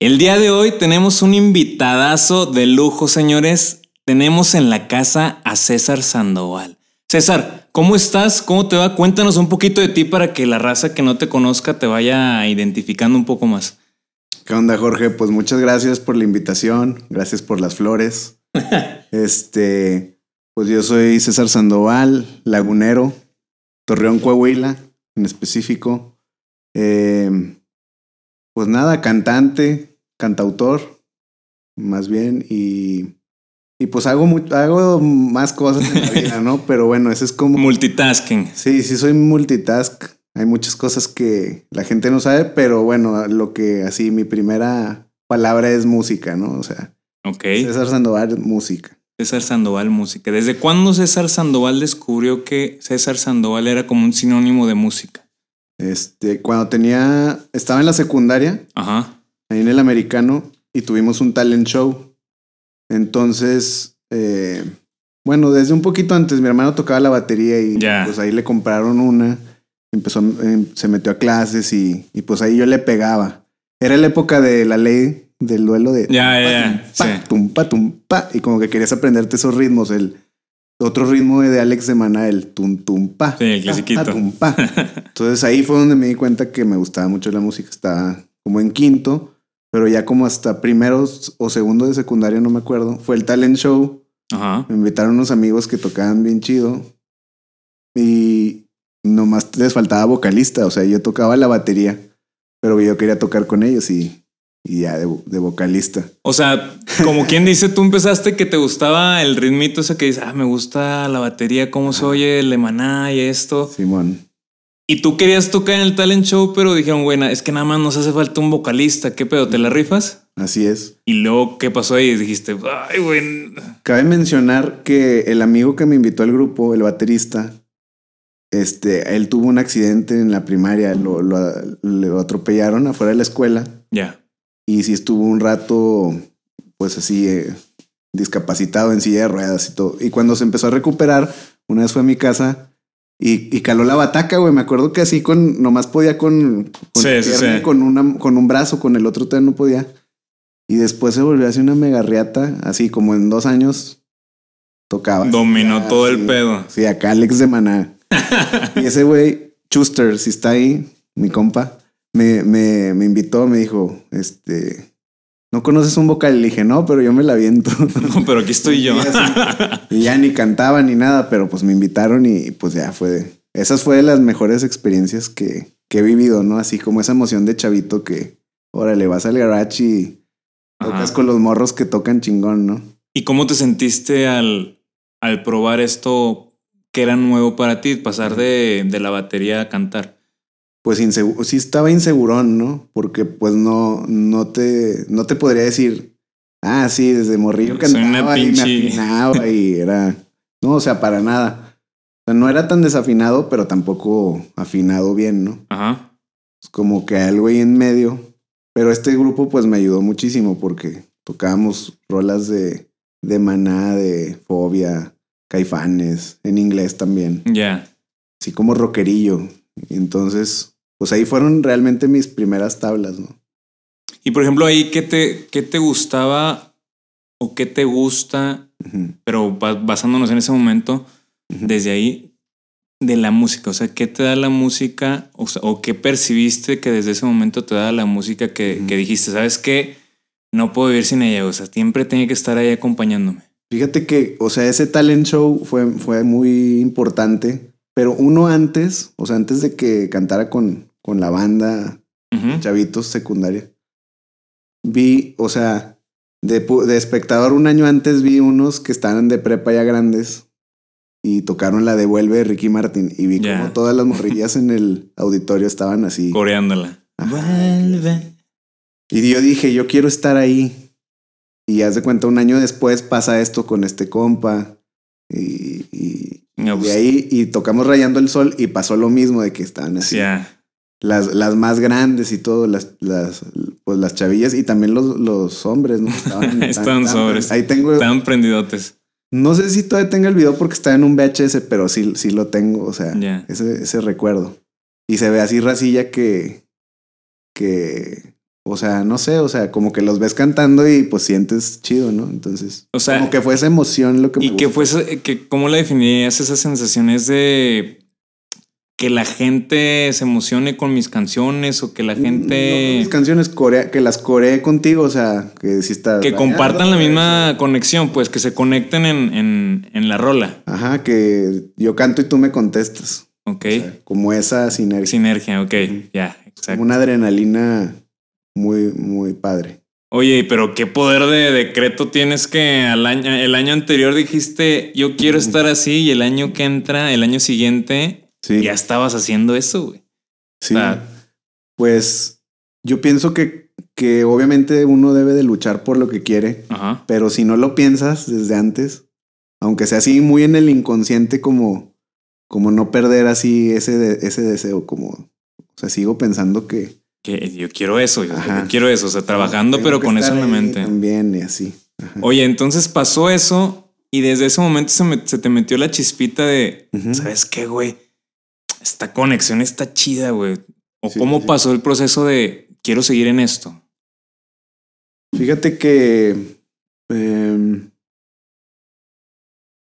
El día de hoy tenemos un invitadazo de lujo, señores. Tenemos en la casa a César Sandoval. César, ¿cómo estás? ¿Cómo te va? Cuéntanos un poquito de ti para que la raza que no te conozca te vaya identificando un poco más. ¿Qué onda, Jorge? Pues muchas gracias por la invitación, gracias por las flores. este, pues yo soy César Sandoval, lagunero, Torreón, Coahuila, en específico. Eh, pues nada, cantante, cantautor, más bien, y, y pues hago, hago más cosas en la vida, ¿no? Pero bueno, ese es como... Multitasking. Sí, sí, soy multitask. Hay muchas cosas que la gente no sabe, pero bueno, lo que así, mi primera palabra es música, ¿no? O sea, ok. César Sandoval, música. César Sandoval, música. ¿Desde cuándo César Sandoval descubrió que César Sandoval era como un sinónimo de música? Este, cuando tenía, estaba en la secundaria. Ajá ahí en el americano y tuvimos un talent show. Entonces, eh, bueno, desde un poquito antes mi hermano tocaba la batería y pues ahí le compraron una. Empezó, em, se metió a clases y, y, pues ahí yo le pegaba. Era la época de la ley del duelo de ya, ya, yeah, tumpa, tumpa, y como que querías aprenderte esos ritmos, el otro ritmo de Alex de Maná, el tum tumpa. Sí, el clasiquito. tumpa. Entonces ahí fue donde me di cuenta que me gustaba mucho la música, estaba como en quinto pero ya como hasta primeros o segundo de secundaria, no me acuerdo, fue el talent show. Ajá. Me invitaron unos amigos que tocaban bien chido y nomás les faltaba vocalista, o sea, yo tocaba la batería, pero yo quería tocar con ellos y, y ya de, vocalista. O sea, como quien dice, tú empezaste que te gustaba el ritmito ese que dice, ah, me gusta la batería, cómo se oye el emaná y esto. Simón. Y tú querías tocar en el talent show, pero dijeron, bueno, es que nada más nos hace falta un vocalista. ¿Qué pedo? ¿Te la rifas? Así es. Y luego, ¿qué pasó ahí? Dijiste, ay, güey. Cabe mencionar que el amigo que me invitó al grupo, el baterista, este, él tuvo un accidente en la primaria, lo, lo, atropellaron afuera de la escuela. Ya. Y sí estuvo un rato, pues así, eh, discapacitado en silla de ruedas y todo. Y cuando se empezó a recuperar, una vez fue a mi casa y, caló la bataca, güey. Me acuerdo que así con, nomás podía con, con, con, una, con un brazo, con el otro todavía no podía. Y después se volvió así una mega riata, así como en dos años tocaba. Dominó todo el pedo. Sí, acá Alex de Maná. y ese güey, Chuster, si está ahí, mi compa, me, me, me invitó, me dijo, este, ¿no conoces un vocal? Le dije, no, pero yo me la viento. No, pero aquí estoy yo. y ya ni cantaba ni nada, pero pues me invitaron y pues ya fue. Esas fue de las mejores experiencias que, que he vivido, ¿no? Así como esa emoción de chavito que, órale, vas al garage y tocas con los morros que tocan chingón, ¿no? ¿Y cómo te sentiste al, al probar esto que era nuevo para ti, pasar de, de la batería a cantar? Pues sí estaba insegurón, ¿no? Porque pues no, no te, no te podría decir, ah, sí, desde morrillo cantaba y me afinaba y era, no, o sea, para nada. O sea, no era tan desafinado, pero tampoco afinado bien, ¿no? Ajá. Es como que algo ahí en medio. Pero este grupo pues me ayudó muchísimo porque tocábamos rolas de, de maná, de fobia, caifanes, en inglés también. Ya. Así como rockerillo. Entonces, pues ahí fueron realmente mis primeras tablas, ¿no? Y por ejemplo, ahí, ¿qué te, qué te gustaba o qué te gusta? Pero basándonos en ese momento, desde ahí, de la música. O sea, ¿qué te da la música? O, qué percibiste que desde ese momento te da la música que, que dijiste, ¿sabes qué? No puedo vivir sin ella. O sea, siempre tenía que estar ahí acompañándome. Fíjate que, o sea, ese talent show fue, fue muy importante pero uno antes, o sea, antes de que cantara con, con la banda Chavitos Secundaria, vi, o sea, de, de, espectador un año antes vi unos que estaban de prepa ya grandes y tocaron la Devuelve de Ricky Martin y vi como todas las morrillas en el auditorio estaban así. Coreándola. Vuelve. Y yo dije, yo quiero estar ahí. Y haz de cuenta, un año después pasa esto con este compa. Y, y, No, y pues, ahí y tocamos Rayando el Sol y pasó lo mismo de que estaban así. ya. Las, las más grandes y todo, las, las, pues las chavillas y también los, los hombres, ¿no? Estaban, Estaban sobres. Ahí tengo, Estaban prendidotes. no sé si todavía tengo el video porque está en un VHS, pero sí, sí lo tengo, o sea, Ya. ese, ese recuerdo. Y se ve así racilla que, que, o sea, no sé, o sea, como que los ves cantando y pues sientes chido, ¿no? Entonces, O sea, como que fue esa emoción lo que me ¿Y qué gustó. fue que, cómo la definirías esas sensaciones de que la gente se emocione con mis canciones o que la No, gente mis canciones corea, que las coreé contigo, o sea, que si está que compartan la pues, misma conexión, pues que se conecten en, en, en la rola? Ajá, que yo canto y tú me contestas. Ok. O sea, como esa sinergia. Sinergia, ok. Ya, exacto. Como una adrenalina muy, muy padre. Oye, pero qué poder de decreto tienes que al año, el año anterior dijiste yo quiero estar así y el año que entra, el año siguiente, Sí. ya estabas haciendo eso, güey. sí. o sea- Pues yo pienso que, que obviamente uno debe de luchar por lo que quiere, Ajá. pero si no lo piensas desde antes, aunque sea así muy en el inconsciente, como, como no perder así ese, de- ese deseo, como, o sea, sigo pensando que... Que yo quiero eso, yo, quiero eso, o sea, trabajando, pero con eso en la mente. También y así. Ajá. Oye, entonces pasó eso y desde ese momento se, me- se te metió la chispita de. ¿sabes qué, güey? Esta conexión está chida, güey. O Sí, cómo sí. pasó el proceso de quiero seguir en esto. Fíjate que, em,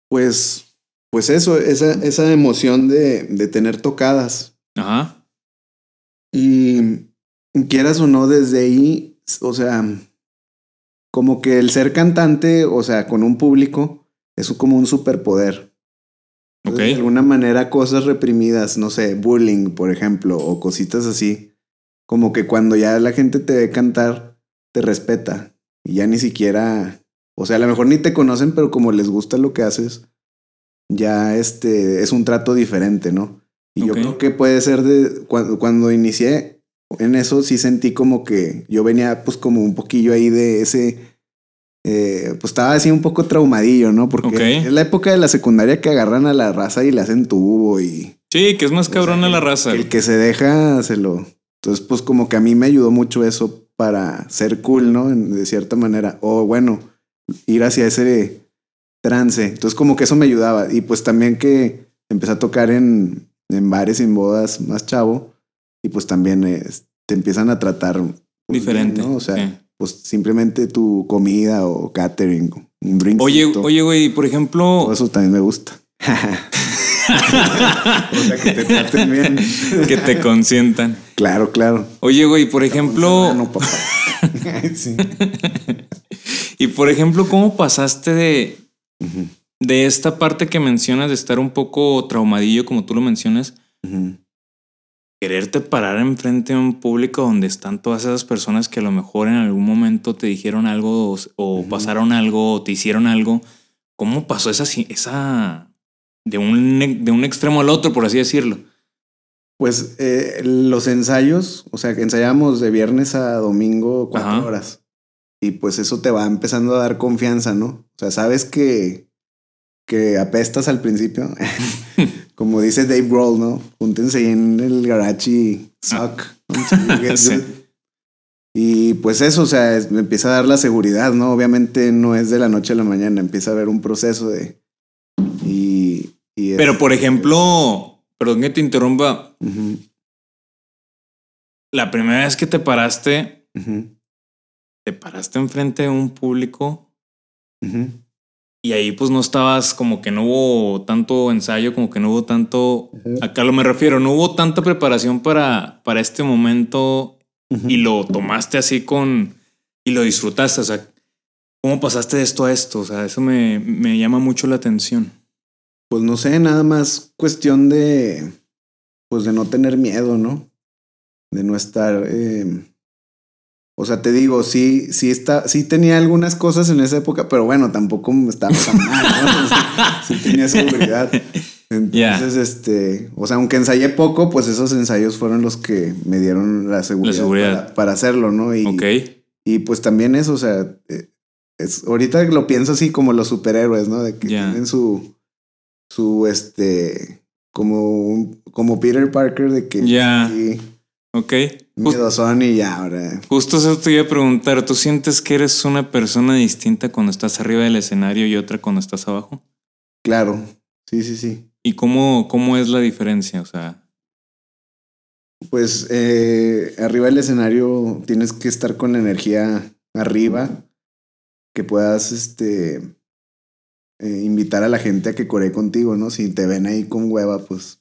pues, pues eso, esa, esa emoción de, de tener tocadas Ajá. y quieras o no desde ahí, o sea, como que el ser cantante, o sea, con un público, es como un superpoder. Ok. De alguna manera, cosas reprimidas, no sé, bullying, por ejemplo, o cositas así, como que cuando ya la gente te ve cantar, te respeta y ya ni siquiera, o sea, a lo mejor ni te conocen, pero como les gusta lo que haces, ya este es un trato diferente, ¿no? Y yo Ok. creo que puede ser de cuando, cuando inicié en eso, sí sentí como que yo venía, pues, como un poquillo ahí de ese. Eh, pues estaba así un poco traumadillo, ¿no? Porque Ok. es la época de la secundaria que agarran a la raza y le hacen tubo y Sí, que es más cabrona que- la raza. el que se deja se lo. Entonces, pues como que a mí me ayudó mucho eso para ser cool, ¿no? De cierta manera. O bueno, ir hacia ese trance. Entonces, como que eso me ayudaba. Y pues también que empecé a tocar en, en bares y en bodas más chavo. Y pues también eh, te empiezan a tratar pues, Diferente. bien, ¿no? O sea. Pues simplemente tu comida o catering, un drink. Oye, oye, güey, por ejemplo, Todo eso también me gusta. o sea, que te traten bien. que te consientan. Claro, claro. Oye, güey, por ejemplo, No, papá. sí. y por ejemplo, ¿cómo pasaste de, de esta parte que mencionas de estar un poco traumadillo, como tú lo mencionas. Quererte parar enfrente de un público donde están todas esas personas que a lo mejor en algún momento te dijeron algo o, pasaron algo o te hicieron algo? ¿Cómo pasó esa, esa de un, de un extremo al otro, por así decirlo? Pues eh, los ensayos, o sea, que ensayamos de viernes a domingo cuatro Ajá. horas. Y pues eso te va empezando a dar confianza, ¿no? O sea, sabes que, que apestas al principio. Como dice Dave Grohl, ¿no? Júntense ahí en el garage y suck. Ah. Sí. Y pues eso, o sea, es- me empieza a dar la seguridad, ¿no? Obviamente no es de la noche a la mañana, empieza a haber un proceso de... Y... Pero por ejemplo, perdón que te interrumpa, la primera vez que te paraste, te paraste enfrente de un público. Y ahí pues no estabas como que no hubo tanto ensayo, como que no hubo tanto, Ujú. acá lo me refiero, no hubo tanta preparación para, para este momento y lo tomaste así con, y lo disfrutaste, o sea, ¿cómo pasaste de esto a esto? O sea, eso me, me llama mucho la atención. Pues no sé, nada más cuestión de, pues de no tener miedo, ¿no? De no estar, eh, o sea, te digo, sí, sí está, sí tenía algunas cosas en esa época, pero bueno, tampoco estaba tan mal, ¿no? O sea, sí tenía seguridad. Entonces, este, o sea, aunque ensayé poco, pues esos ensayos fueron los que me dieron la seguridad, seguridad. Para, para hacerlo, ¿no? Y, ok. y pues también eso, o sea, eh, es, ahorita lo pienso así como los superhéroes, ¿no? De que tienen su, su, este, como, como Peter Parker, de que... Ya. Ok. Son y ya, ahora. Justo eso te iba a preguntar. ¿Tú sientes que eres una persona distinta cuando estás arriba del escenario y otra cuando estás abajo? Claro. Sí, sí, sí. ¿Y cómo, cómo es la diferencia? O sea. Pues eh, arriba del escenario tienes que estar con la energía arriba, que puedas este, eh, invitar a la gente a que coree contigo, ¿no? Si te ven ahí con hueva, pues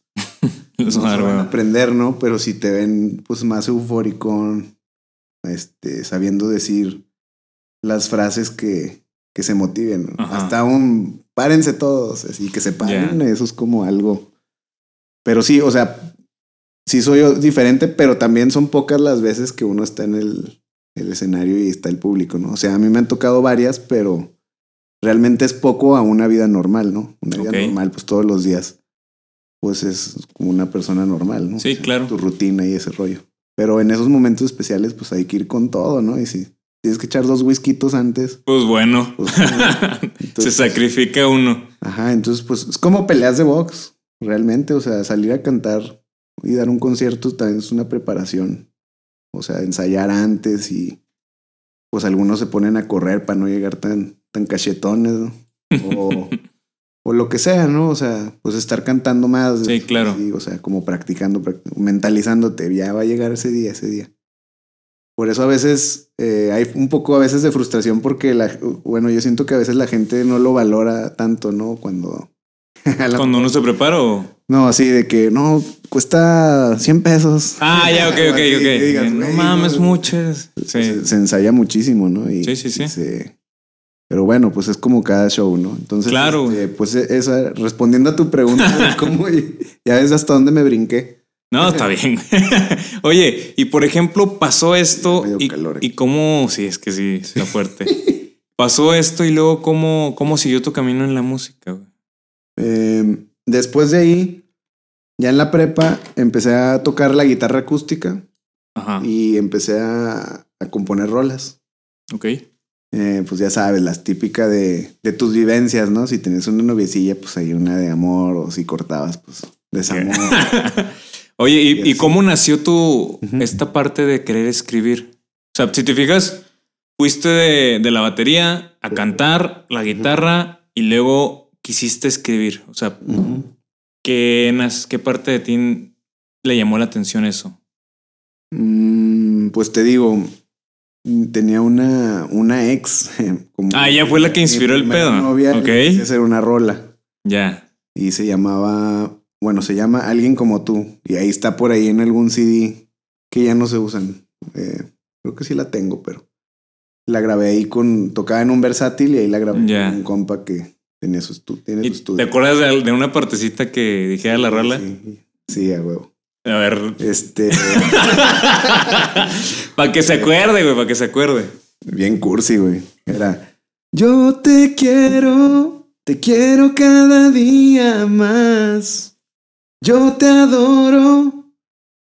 no van a aprender, ¿no? Pero si te ven pues más eufórico, este, sabiendo decir las frases que, que se motiven. Hasta un párense todos, así que se paren, eso es como algo. Pero sí, o sea, sí soy diferente, pero también son pocas las veces que uno está en el, el escenario y está el público, ¿no? O sea, a mí me han tocado varias, pero realmente es poco a una vida normal, ¿no? Una vida normal, pues todos los días, pues es como una persona normal, ¿no? Sí, claro. Tu rutina y ese rollo. Pero en esos momentos especiales, pues hay que ir con todo, ¿no? Y si tienes que echar dos whiskitos antes. Pues bueno, pues, se sacrifica uno. Ajá, entonces pues es como peleas de box, realmente, o sea, salir a cantar y dar un concierto también es una preparación. O sea, ensayar antes y pues algunos se ponen a correr para no llegar tan, tan cachetones, o, o, lo que sea, ¿no? O sea, pues estar cantando más. Sí, claro. o sea, como practicando, mentalizándote, ya va a llegar ese día, ese día. Por eso a veces eh, hay un poco a veces de frustración porque la, bueno, yo siento que a veces la gente no lo valora tanto, ¿no? Cuando... Cuando uno se prepara o... No, así de que no, cuesta 100 pesos. Ah, ya, ok, ok, ok. no mames, muchas. Se, ensaya muchísimo, ¿no? sí, sí, sí. Pero bueno, pues es como cada show, ¿no? Entonces, claro. Este, pues e, esa, respondiendo a tu pregunta, ¿cómo, ya ves hasta dónde me brinqué. No, está bien. Oye, y por ejemplo, pasó esto y, y, cómo, sí, es que sí, está fuerte. pasó esto y luego cómo, cómo siguió tu camino en la música. Eh, después de ahí, ya en la prepa, empecé a tocar la guitarra acústica y empecé a, componer rolas. Ok. Eh, pues ya sabes, las típicas de, de, tus vivencias, ¿no? Si tenías una noviecilla, pues hay una de amor, o si cortabas, pues desamor. Oye, ¿y, cómo nació tu esta parte de querer escribir? O sea, si te fijas, fuiste de, la batería a cantar la guitarra y luego quisiste escribir. O sea, ¿qué, ¿qué parte de ti le llamó la atención eso? Mm, pues te digo, tenía una, una ex. Como ah, ella fue la que inspiró el pedo. Novia, ok. hacer una rola. Ya. Y se llamaba, bueno, se llama Alguien como tú. Y ahí está por ahí en algún CD que ya no se usan. Eh, creo que sí la tengo, pero la grabé ahí con, tocaba en un versátil y ahí la grabé con un compa que tenía su, tiene su estudio. ¿Te acuerdas de, una partecita que dijera la rola? Sí, sí, a huevo. A ver. Este. para que se acuerde, güey, para que se acuerde. Bien cursi, güey. Era. Yo te quiero, te quiero cada día más. Yo te adoro,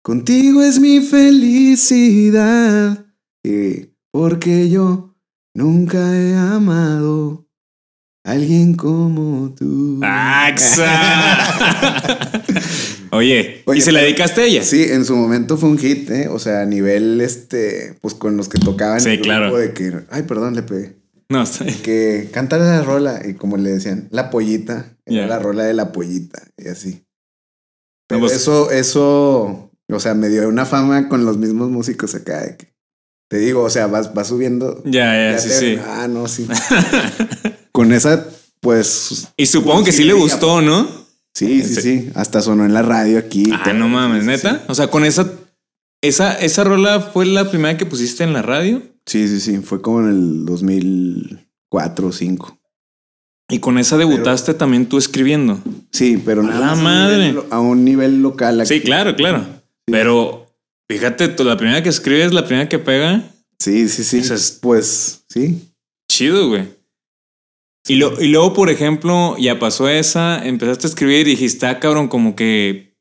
contigo es mi felicidad. Y porque yo nunca he amado a alguien como tú. ¡Axa! Oye, ¿y se la dedicaste a ella? Sí, en su momento fue un hit, ¿eh? O sea, a nivel, este, pues con los que tocaban. Sí, claro. De que, ay, perdón, le pegué. No, está Que canta la rola y como le decían, la pollita, era la rola de la pollita y así. Pero pues eso, eso, o sea, me dio una fama con los mismos músicos acá. De que, te digo, o sea, vas, vas subiendo. Ya, ya, sí, sí. Ah, no, sí. con esa, pues. Y supongo que sí le gustó, ¿no? Sí, sí, sí. Hasta sonó en la radio aquí. Ah, no mames, neta. O sea, con esa, esa, esa rola fue la primera que pusiste en la radio. Sí, sí, sí. Fue como en el 2004 o 5. Y con esa debutaste también tú escribiendo. Sí, pero nada la madre. A, un nivel local. Aquí. Sí, claro, claro. Pero fíjate, tú, la primera que escribes, la primera que pega. Sí, sí, sí. pues sí. Chido, güey. Y, y luego, por ejemplo, ya pasó esa, empezaste a escribir y dijiste, ah, cabrón, como que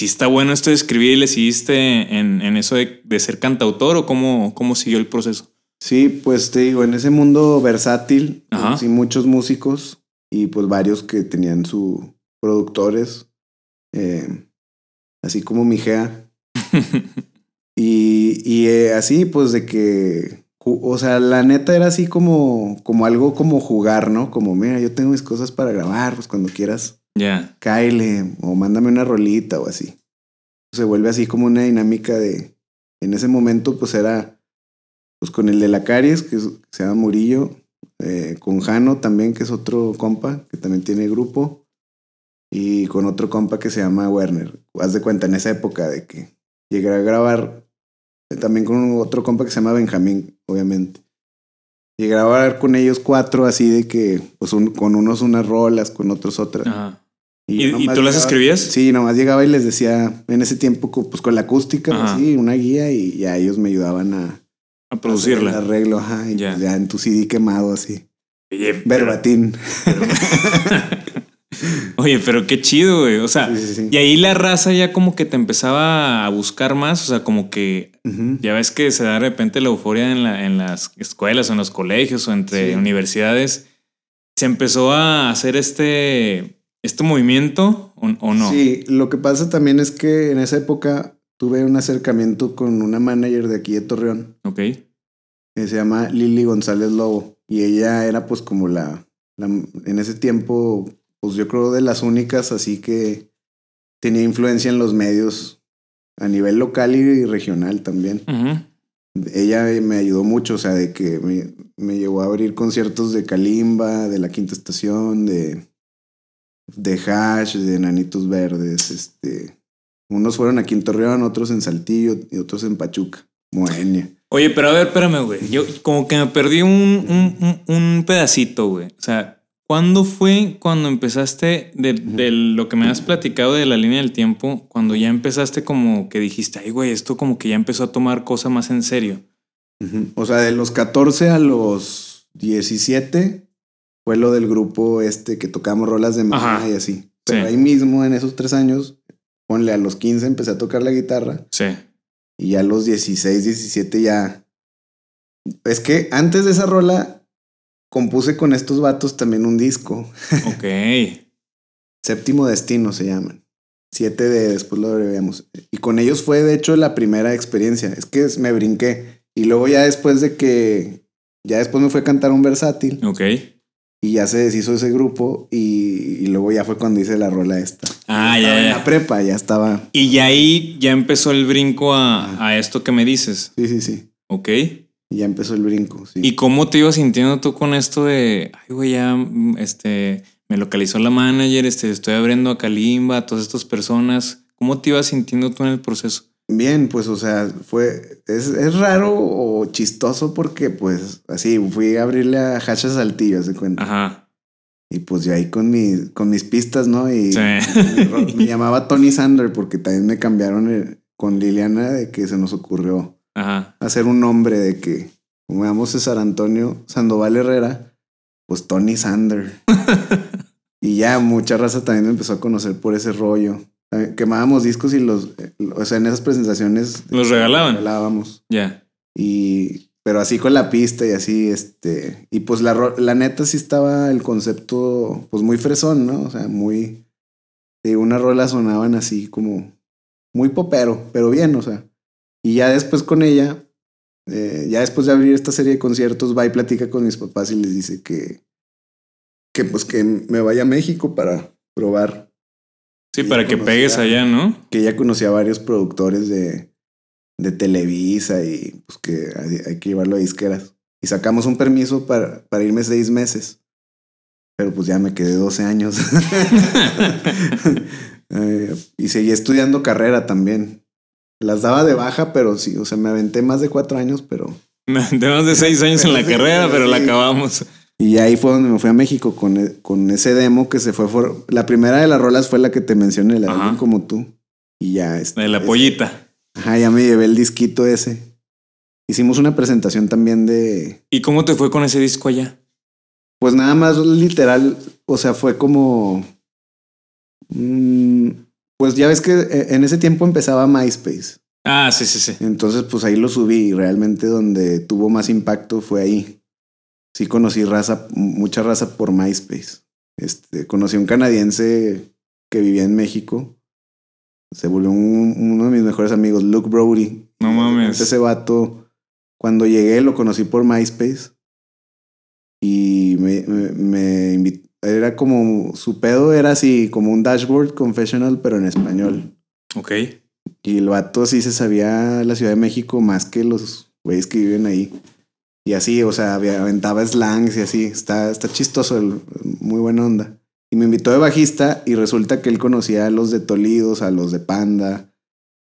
si está bueno esto de escribir, ¿le seguiste en, en eso de, ser cantautor o cómo, cómo siguió el proceso? Sí, pues te digo, en ese mundo versátil, sí, muchos músicos y pues varios que tenían su productores, eh, así como Mijea. y y eh, así, pues de que, o sea, la neta era así como, como algo como jugar, ¿no? Como, mira, yo tengo mis cosas para grabar, pues cuando quieras, Ya. cáele o mándame una rolita o así. Se vuelve así como una dinámica de, en ese momento pues era, pues con el de la Caries, que, es- que se llama Murillo, eh, con Jano también, que es otro compa, que también tiene grupo, y con otro compa que se llama Werner. Haz de cuenta en esa época de que llegué a grabar eh, también con otro compa que se llama Benjamín, obviamente. A grabar con ellos cuatro así de que, pues un- con unos unas rolas, con otros otras. Ajá. ¿Y, y tú las llegaba- escribías? Sí, nomás llegaba y les decía, en ese tiempo, pues con la acústica, Ajá. así, una guía y ya ellos me ayudaban a A hacer el producirla. arreglo, ajá, y Ya. pues ya en tu CD quemado así. Pero, Verbatín. oye, pero qué chido, güey. O sea, Sí, sí, sí. y ahí la raza ya como que te empezaba a buscar más. O sea, como que ya ves que se da de repente la euforia en, la- en las escuelas o en los colegios o entre universidades. Se empezó a hacer este, este movimiento o, o no. Sí, lo que pasa también es que en esa época tuve un acercamiento con una manager de aquí de Torreón, Ok. que se llama Lili González Lobo, y ella era pues como la, la en ese tiempo, pues yo creo de las únicas así que tenía influencia en los medios a nivel local y regional también. Ujú. Ella me ayudó mucho, o sea, de que me, me llevó a abrir conciertos de Kalimba, de la Quinta Estación, de, de Hash, de Nanitos Verdes, este... Unos fueron aquí en Torreón, otros en Saltillo y otros en Pachuca, Moenia. Oye, pero a ver, espérame, güey. Yo como que me perdí un, un- un pedacito, güey. O sea, ¿cuándo fue cuando empezaste de, de lo que me has platicado de la línea del tiempo? Cuando ya empezaste como que dijiste, ay, güey, esto como que ya empezó a tomar cosa más en serio. O sea, de los 14 a los 17 fue lo del grupo este que tocamos rolas de mamá y así. Pero Sí. ahí mismo, en esos tres años, ponle a los 15 empecé a tocar la guitarra Sí. y ya a los 16, 17 ya... Es que antes de esa rola compuse con estos vatos también un disco. Ok. Séptimo Destino se llaman. Siete de después lo abreviamos. Y con ellos fue de hecho la primera experiencia. Es que me brinqué. Y luego ya después de que... Ya después me fue a cantar un versátil Ok. y ya se deshizo ese grupo y, y luego ya fue cuando hice la rola esta. Ah, Estaba ya, en ya. la prepa, ya estaba... Y ya ahí ya empezó el brinco a, a esto que me dices. Sí, sí, sí. Ok. Y ya empezó el brinco, sí. ¿Y cómo te ibas sintiendo tú con esto de, ay, güey, ya, mm, este, me localizó la manager, este, estoy abriendo a Kalimba, a todas estas personas? ¿Cómo te ibas sintiendo tú en el proceso? Bien, pues, o sea, fue. Es, es raro o chistoso porque, pues, así fui a abrirle a Hacha Saltillo, de cuenta. Ajá. Y pues yo ahí con, mi, con mis pistas, ¿no? Y Sí. me, me llamaba Tony Sander porque también me cambiaron el- con Liliana de que se nos ocurrió Ajá. hacer un nombre de que, como llamo César Antonio Sandoval Herrera, pues Tony Sander. y ya mucha raza también me empezó a conocer por ese rollo. Eh, Quemábamos discos y los, eh, o sea, en esas presentaciones ¿Los regalaban? regalábamos. Ya. Y, pero así con la pista y así, este, y pues la, la neta sí estaba el concepto, pues muy fresón, ¿no? O sea, muy, de una rola sonaban así como muy popero, pero bien, o sea. Y ya después con ella, eh, ya después de abrir esta serie de conciertos, va y platica con mis papás y les dice que, que pues que me vaya a México para probar Sí, para que conocía- pegues allá, ¿no? que ella conocía a varios productores de, de Televisa y pues que hay, hay que llevarlo a disqueras. Y sacamos un permiso para, para irme seis meses. Pero pues ya me quedé 12 años. Eh, y seguí estudiando carrera también. Las daba de baja, pero sí, o sea, me aventé más de cuatro años, pero... Tenemos de seis años en la carrera, pero la acabamos. Y ahí fue donde me fui a México con, e- con ese demo que se fue... for- La primera de las rolas fue la que te mencioné, la de como tú. Y ya... este, De la pollita. Ajá, ya me llevé el disquito ese. Hicimos una presentación también de, ¿Y cómo te fue con ese disco allá? pues nada más literal, o sea, fue como, mm, pues ya ves que eh, en ese tiempo empezaba MySpace. Ah, sí, sí, sí. Entonces, pues ahí lo subí y realmente donde tuvo más impacto fue ahí. Sí conocí raza, mucha raza por MySpace. Este, conocí a un canadiense que vivía en México. Se volvió uno de mis mejores amigos, Luke Brody. No mames. Ese vato, cuando llegué lo conocí por MySpace. Y me, me, me invitó. Era como, su pedo era así, como un dashboard confessional, pero en español. Ok. Y el vato sí se sabía la Ciudad de México más que los güeyes que viven ahí. Y así, o sea, aventaba slangs y así. Está, está chistoso, el, muy buena onda. Y me invitó de bajista y resulta que él conocía a los de Tolidos, a los de Panda.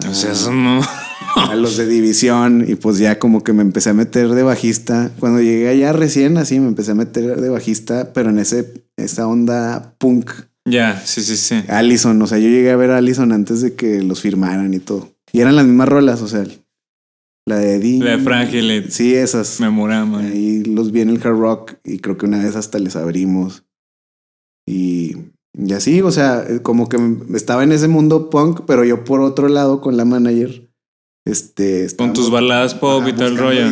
O sea, eso no. a los de División. Y pues ya como que me empecé a meter de bajista. Cuando llegué allá recién, así me empecé a meter de bajista, pero en ese, esa onda punk. Ya, sí, sí, sí. Allison, o sea, yo llegué a ver a Allison antes de que los firmaran y todo. Y eran las mismas rolas, o sea, la de Eddie. La de Frágil. Sí, esas. Memorama. Ahí los vi en el hard rock y creo que una vez hasta les abrimos. Y, y así, o sea, como que estaba en ese mundo punk, pero yo por otro lado con la manager. Este, con tus baladas pop y todo el rollo.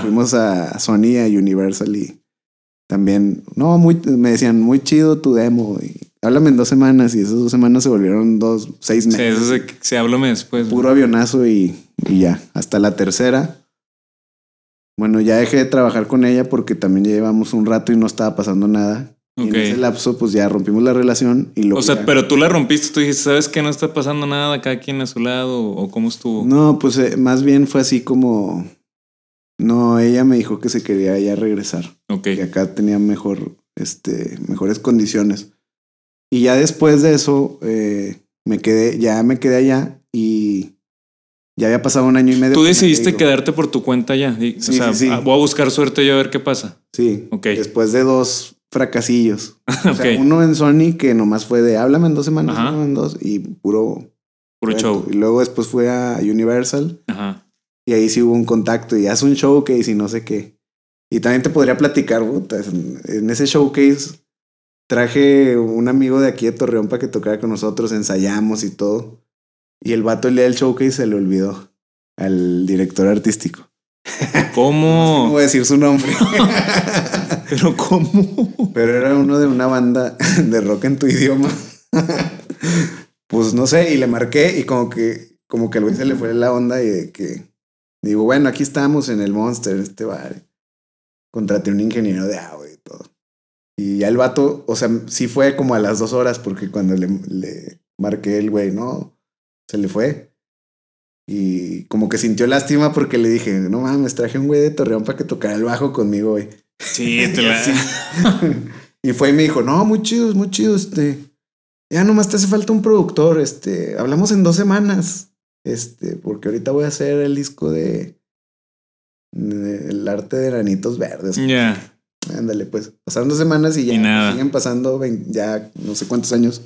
Fuimos a Sony, a Universal y también, no, muy, me decían, muy chido tu demo. Y háblame en dos semanas y esas dos semanas se volvieron dos, seis meses. Sí, eso se, se háblame después. Puro avionazo y, y, ya. Hasta la tercera. Bueno, ya dejé de trabajar con ella porque también ya llevamos un rato y no estaba pasando nada. Y en ese lapso, pues ya rompimos la relación y lo. O sea, pero tú la rompiste, tú dijiste, ¿sabes que no está pasando nada? Cada quien a su lado, o cómo estuvo. No, pues eh, más bien fue así como. No, ella me dijo que se quería ya regresar. Ok. Que acá tenía mejor, este, mejores condiciones. Y ya después de eso, eh, me quedé, ya me quedé allá y ya había pasado un año y medio. Tú decidiste quedarte por tu cuenta ya. Sí, o sea, sí, sí. voy a buscar suerte yo a ver qué pasa. Sí. Ok. Después de dos fracasillos. O sea, uno en Sony que nomás fue de háblame en dos semanas, en dos y puro. Puro show. Y luego después fue a Universal. Ajá. Y ahí sí hubo un contacto y hace un showcase y no sé qué. Y también te podría platicar, en ese showcase traje un amigo de aquí de Torreón para que tocara con nosotros, ensayamos y todo. Y el vato el día del showcase se le olvidó al director artístico. ¿Cómo? no voy a decir su nombre. ¿Pero cómo? Pero era uno de una banda de rock en tu idioma. pues no sé, y le marqué y como que, como que güey se le fue la onda y de que digo, bueno, aquí estamos en el Monster, este bar. Contraté un ingeniero de agua y todo. Y ya el vato, o sea, sí fue como a las dos horas porque cuando le, le marqué el güey, no, se le fue. Y como que sintió lástima porque le dije, no mames, traje un güey de Torreón para que tocara el bajo conmigo, güey. Sí, te la... y fue y me dijo, no, muy chido, muy chido, este. Ya nomás te hace falta un productor, este. Hablamos en dos semanas. Este, porque ahorita voy a hacer el disco de. el arte de granitos verdes. Ya. Ándale, pues. Pasaron dos semanas y ya y nada. siguen pasando ya no sé cuántos años.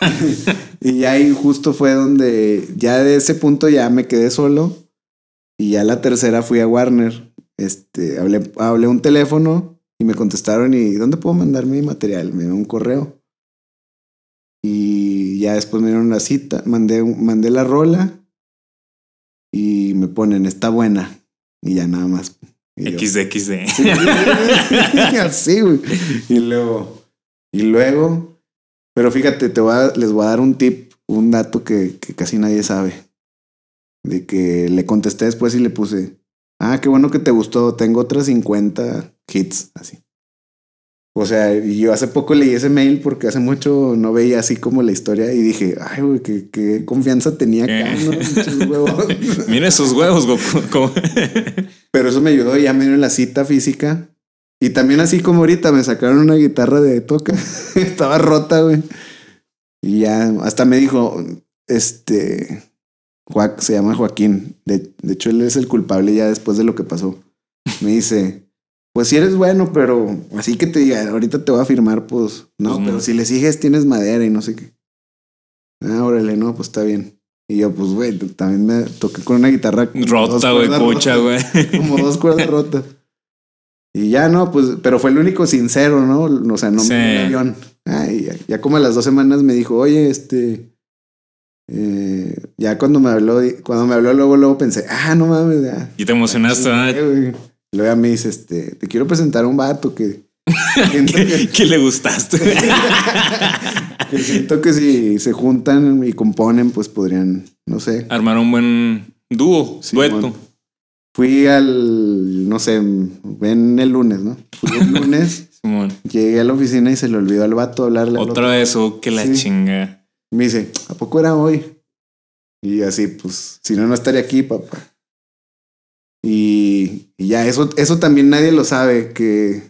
y ya ahí justo fue donde ya de ese punto ya me quedé solo. Y ya la tercera fui a Warner. Este, hablé, hablé un teléfono y me contestaron y ¿dónde puedo mandar mi material? Me dieron un correo. Y ya después me dieron una cita, mandé, mandé la rola y me ponen, está buena. Y ya nada más. XD, Así, güey. Y luego, y luego, pero fíjate, te voy a, les voy a dar un tip, un dato que, que casi nadie sabe. De que le contesté después y le puse, ah, qué bueno que te gustó, tengo otras 50 hits, así. O sea, yo hace poco leí ese mail porque hace mucho no veía así como la historia y dije, ay, güey, qué, qué, confianza tenía acá, ¿no? Mira esos huevos, Goku. Pero eso me ayudó, ya me dieron la cita física. Y también así como ahorita me sacaron una guitarra de toca. Estaba rota, güey. Y ya, hasta me dijo, este, se llama Joaquín. De, de hecho, él es el culpable ya después de lo que pasó. Me dice, pues si eres bueno, pero así que te diga, ahorita te voy a firmar, pues no, Pues no. pero si le sigues tienes madera y no sé qué. Ah, órale, no, pues está bien. Y yo, pues, güey, también me toqué con una guitarra. Rota, güey, rotas, güey. Como dos cuerdas rotas. Y ya no, pues, pero fue el único sincero, ¿no? O sea, no Sí. me dio avión. Ay, ya, ya como a las dos semanas me dijo, oye, este, Eh, ya cuando me habló, cuando me habló luego, luego pensé, ah, no mames, ya. Y te emocionaste, ¿verdad? Luego a mí dice, este, te quiero presentar a un vato que... que, le gustaste. que siento que si se juntan y componen, pues podrían, no sé. Armar un buen dúo, dueto. Fui al, no sé, ven el lunes, ¿no? Fui el lunes. Llegué a la oficina y se le olvidó al vato hablarle. Otra vez, o oh, que la chinga. Me dice, ¿a poco era hoy? Y así, pues, si no, no estaría aquí, papá. Y, ya, eso, eso también nadie lo sabe, que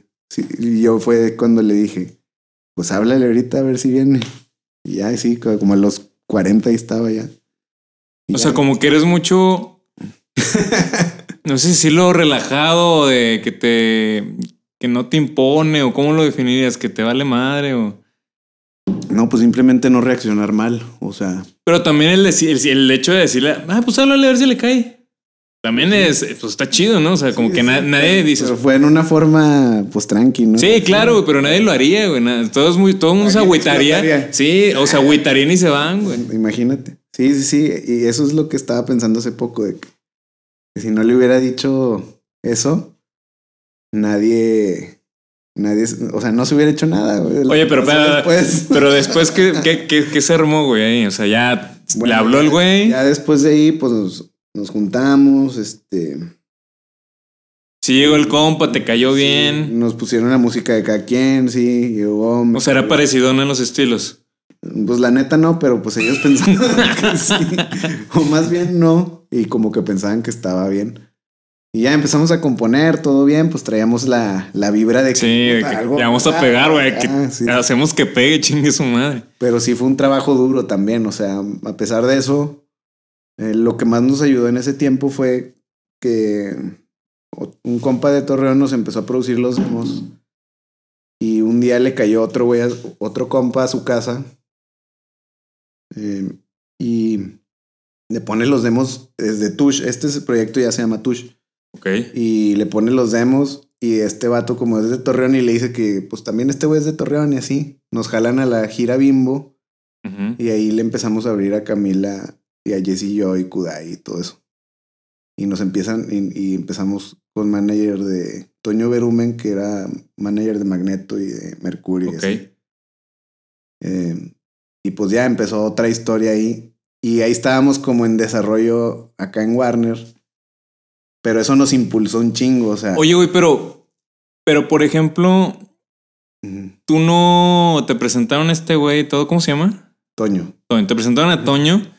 yo fue cuando le dije, pues háblale ahorita a ver si viene. Y ya, sí, como a los 40 y estaba ya. o sea, como que eres mucho, no sé si lo relajado de que te, que no te impone o cómo lo definirías, que te vale madre o... No, pues simplemente no reaccionar mal, o sea. Pero también el, el hecho de decirle, ah, pues háblale a ver si le cae. También es, pues está chido, ¿no? O sea, como que nadie dice. Pero fue en una forma, pues tranqui, ¿no? Sí, claro, pero nadie lo haría, güey. Todos muy, todo el mundo se agüitaría. Sí, o sea, agüitarían y se van, güey. Imagínate. Sí, sí, sí. Y eso es lo que estaba pensando hace poco, de que, si no le hubiera dicho eso, nadie. Nadie, o sea, no se hubiera hecho nada, güey. Oye, pero, después, pero después, ¿qué, qué, qué, se armó, güey? O sea, ya le habló el güey. Ya después de ahí, pues nos juntamos, este... Sí, llegó el compa, te cayó bien. Nos pusieron la música de cada quien, sí, llegó. O sea, era parecido en los estilos. Pues la neta no, pero pues ellos pensaban que sí. O más bien no. Y como que pensaban que estaba bien. Y ya empezamos a componer, todo bien, pues traíamos la, la vibra de que, sí, que vamos a pegar, güey. Hacemos que pegue, chingue su madre. Pero sí fue un trabajo duro también. O sea, a pesar de eso, eh, lo que más nos ayudó en ese tiempo fue que un compa de Torreón nos empezó a producir los demos. Y un día le cayó otro güey, otro compa a su casa. Eh, y le pone los demos desde Tush. Este proyecto ya se llama Tush. Ok. Y le pone los demos. Y este vato, como es de Torreón, y le dice que, pues también este güey es de Torreón y así. Nos jalan a la gira Bimbo. Y ahí le empezamos a abrir a Camila y a Jesse y yo y Kudai y todo eso. Y nos empiezan, y, empezamos con manager de Toño Berumen, que era manager de Magneto y de Mercurio. Eh, y pues ya empezó otra historia ahí. Y ahí estábamos como en desarrollo acá en Warner. Pero eso nos impulsó un chingo, o sea. Oye, güey, pero, pero por ejemplo, tú no te presentaron a este güey, todo, ¿cómo se llama? Toño. Toño. Te presentaron a Toño.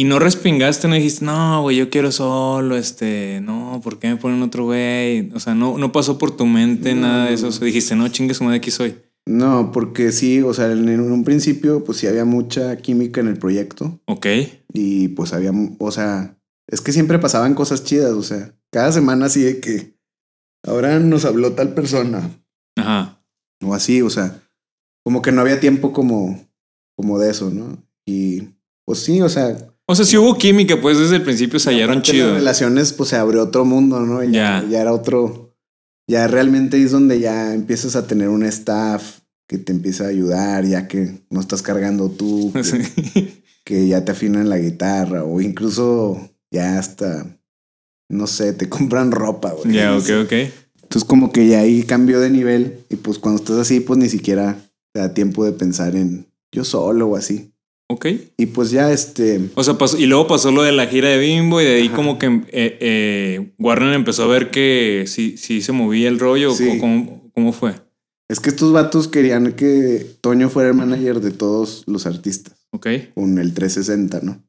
Y no respingaste, no dijiste, no, güey, yo quiero solo, este, no, ¿por qué me ponen otro güey? O sea, no, no pasó por tu mente nada de eso. O sea, dijiste, no, chingue su madre, aquí soy. No, porque sí, o sea, en un principio, pues sí había mucha química en el proyecto. Ok. Y pues había, o sea, es que siempre pasaban cosas chidas, o sea, cada semana así de que ahora nos habló tal persona. Ajá. O así, o sea, como que no había tiempo como, como de eso, ¿no? Y pues sí, o sea, o sea, si hubo química, pues desde el principio se hallaron chido. Las relaciones, pues se abrió otro mundo, ¿no? Ya, ya. era otro. Ya realmente es donde ya empiezas a tener un staff que te empieza a ayudar, ya que no estás cargando tú, que, ya te afinan la guitarra, o incluso ya hasta, no sé, te compran ropa, güey. Ya, ok, ok. Entonces, como que ya ahí cambió de nivel, y pues cuando estás así, pues ni siquiera te da tiempo de pensar en yo solo o así. Ok. Y pues ya este. O sea, pasó, y luego pasó lo de la gira de Bimbo y de ahí como que eh, eh, Warner empezó a ver que sí, sí se movía el rollo. ¿Cómo, ¿Cómo, fue? Es que estos vatos querían que Toño fuera el manager de todos los artistas. Ok. Con el 360, ¿no?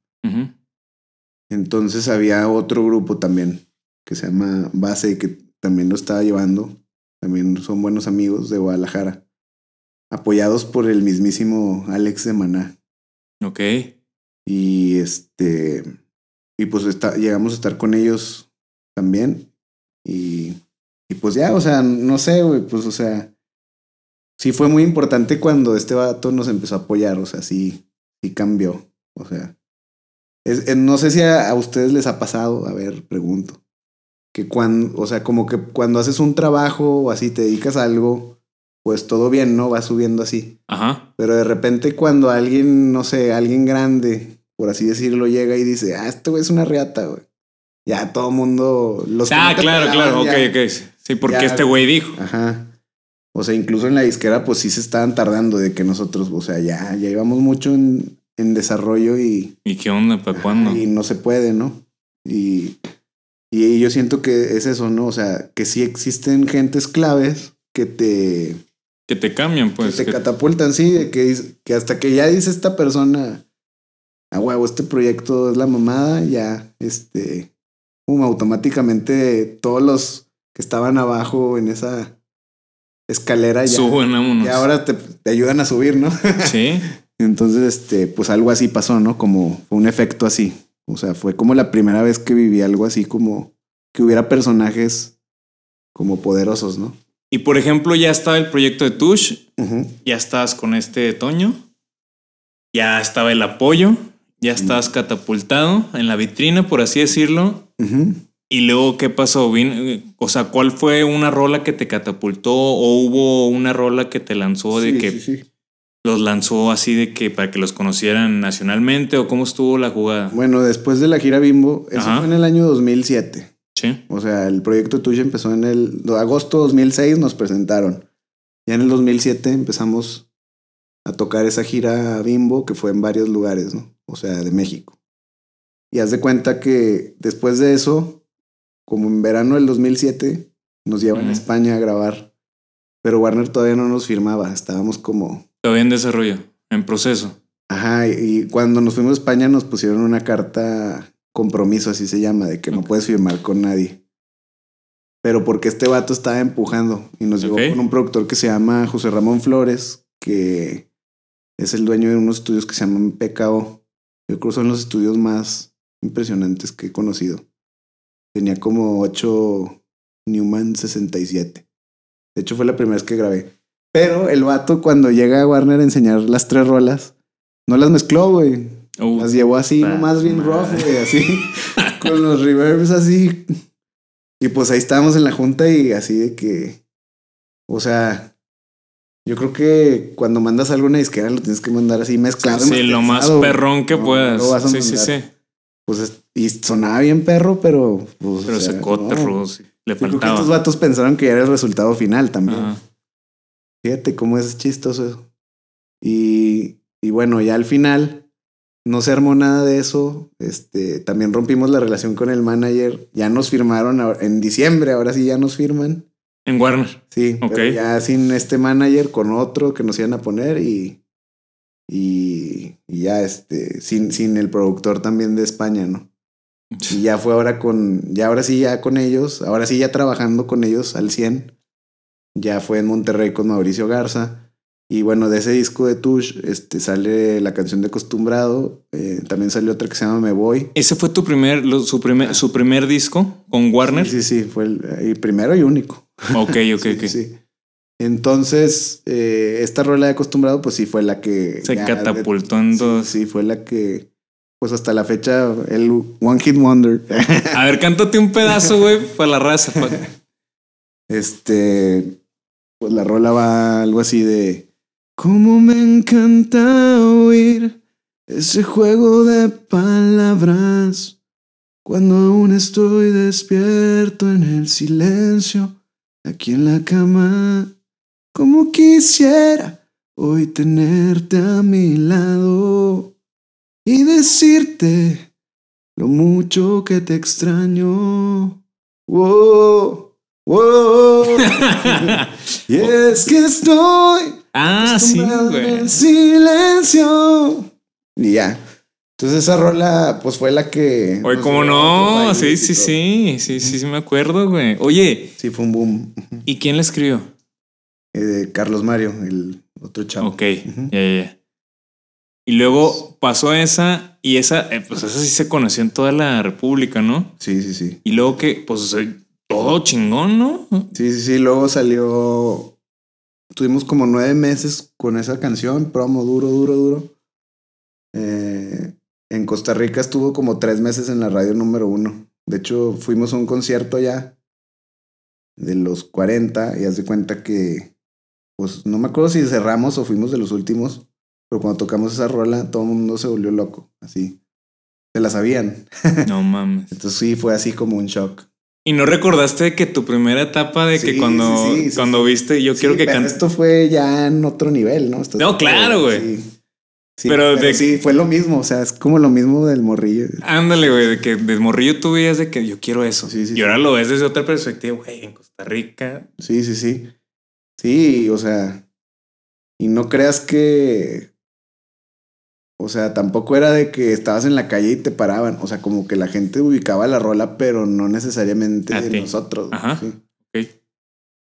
Entonces había otro grupo también que se llama Base que también lo estaba llevando. También son buenos amigos de Guadalajara. Apoyados por el mismísimo Alex de Maná. Ok. Y este. Y pues está, llegamos a estar con ellos también. Y, y pues ya, o sea, no sé, güey, pues o sea. Sí fue muy importante cuando este vato nos empezó a apoyar, o sea, sí, sí cambió. O sea. Es, no sé si a, a, ustedes les ha pasado, a ver, pregunto. Que cuando, o sea, como que cuando haces un trabajo o así te dedicas a algo, pues todo bien, ¿no? Va subiendo así. Ajá. Pero de repente cuando alguien, no sé, alguien grande por así decirlo, llega y dice, ah, este güey es una reata, güey. Ya todo el mundo... Los ah, claro, claro, ok, ok. Sí, porque este güey dijo. Ajá. O sea, incluso en la disquera, pues sí se estaban tardando de que nosotros, o sea, ya, ya íbamos mucho en, en desarrollo y... ¿Y qué onda? ¿Para cuándo? Y no se puede, ¿no? Y, y yo siento que es eso, ¿no? O sea, que sí existen gentes claves que te... Que te cambian, pues. Que te catapultan, sí, de que, que hasta que ya dice esta persona, a huevo, este proyecto es la mamada, ya, este, um, automáticamente todos los que estaban abajo en esa escalera ya, Suben, y ahora te, te, ayudan a subir, ¿no? Sí. Entonces, este, pues algo así pasó, ¿no? Como un efecto así. O sea, fue como la primera vez que viví algo así como que hubiera personajes como poderosos, ¿no? Y por ejemplo, ya estaba el proyecto de Tush, ya estabas con este Toño, ya estaba el apoyo, ya estabas catapultado en la vitrina, por así decirlo. Y luego, ¿qué pasó? O sea, ¿cuál fue una rola que te catapultó o hubo una rola que te lanzó de que los lanzó así de que para que los conocieran nacionalmente o cómo estuvo la jugada? Bueno, después de la gira Bimbo, eso fue en el año 2007. Sí. O sea, el proyecto tuyo empezó en el agosto 2006, nos presentaron. Ya en el 2007 empezamos a tocar esa gira Bimbo que fue en varios lugares, ¿no? O sea, de México. Y haz de cuenta que después de eso, como en verano del 2007, nos llevan a España a grabar. Pero Warner todavía no nos firmaba, estábamos como Todavía en desarrollo, en proceso. Ajá, y cuando nos fuimos a España nos pusieron una carta compromiso, así se llama, de que no puedes firmar con nadie. Pero porque este vato estaba empujando y nos llevó con un productor que se llama José Ramón Flores, que es el dueño de unos estudios que se llaman PKO. Yo creo que son los estudios más impresionantes que he conocido. Tenía como 8 Newman 67. De hecho, fue la primera vez que grabé. Pero el vato, cuando llega a Warner a enseñar las tres rolas, no las mezcló, güey. Uh. las llevó así, nomás bien rough, güey, así, con los reverbs así. Y pues ahí estábamos en la junta y así de que, o sea, yo creo que cuando mandas algo a una disquera lo tienes que mandar así mezclado. Sí, lo más perrón que puedas. sí, sí, sí. Pues y sonaba bien perro, pero. Pues, pero se no. Le faltaba. Creo que estos vatos pensaron que era el resultado final también. Fíjate cómo es chistoso. Y, y bueno, ya al final no se armó nada de eso. Este, también rompimos la relación con el manager. Ya nos firmaron en diciembre, ahora sí ya nos firman. En Warner. Sí, ya sin este manager, con otro que nos iban a poner y, y, y, ya este, sin, sin el productor también de España, ¿no? Y ya fue ahora con, ya ahora sí ya con ellos, ahora sí ya trabajando con ellos al 100 ya fue en Monterrey con Mauricio Garza. Y bueno, de ese disco de Tush este, sale la canción de Acostumbrado. Eh, también salió otra que se llama Me Voy. ¿Ese fue tu primer, su, primer, su primer disco con Warner? Sí, sí, fue el, primero y único. Ok, ok, ok. Sí. Entonces, eh, esta rola de Acostumbrado, pues sí fue la que... Se catapultó en dos. Sí, fue la que... Pues hasta la fecha, el One Hit Wonder. A ver, cántate un pedazo, güey, para la raza. Este pues la rola va algo así de... Cómo me encanta oír ese juego de palabras cuando aún estoy despierto en el silencio, aquí en la cama. Como quisiera hoy tenerte a mi lado y decirte lo mucho que te extraño. Wow. Wow. y es que estoy. Ah, sí, güey. silencio. Y ya. Entonces esa rola, pues fue la que. Oye, ¿cómo no? Sí, sí, sí. Sí, sí, sí, me acuerdo, güey. Oye. Sí, fue un boom. ¿Y quién la escribió? Eh, Carlos Mario, el otro chavo. Ok, ya, ya. Y luego pasó esa, y esa, eh, pues esa sí se conoció en toda la República, ¿no? Sí, sí, sí. Y luego que, pues, todo chingón, ¿no? Sí, sí, sí. Luego salió. Tuvimos como nueve meses con esa canción, promo duro, duro, duro. Eh, en Costa Rica estuvo como tres meses en la radio número uno. De hecho, fuimos a un concierto ya de los 40 y haz de cuenta que, pues no me acuerdo si cerramos o fuimos de los últimos, pero cuando tocamos esa rola todo el mundo se volvió loco, así. se la sabían. No mames. Entonces sí, fue así como un shock. ¿Y no recordaste que tu primera etapa de que Sí, cuando, sí, sí, sí, cuando viste, yo quiero que cantes? Esto fue ya en otro nivel, ¿no? Esto No, claro, güey. Sí. Sí, Pero pero, de- sí, fue lo mismo, o sea, es como lo mismo del morrillo. Ándale, güey, de que de morrillo tú veías de que yo quiero eso. Sí, sí, y ahora lo ves desde otra perspectiva, güey, en Costa Rica. Sí, sí, sí. Sí, o sea, y no creas que, o sea, tampoco era de que estabas en la calle y te paraban, o sea, como que la gente ubicaba la rola, pero no necesariamente A ti. nosotros. Ajá. sí.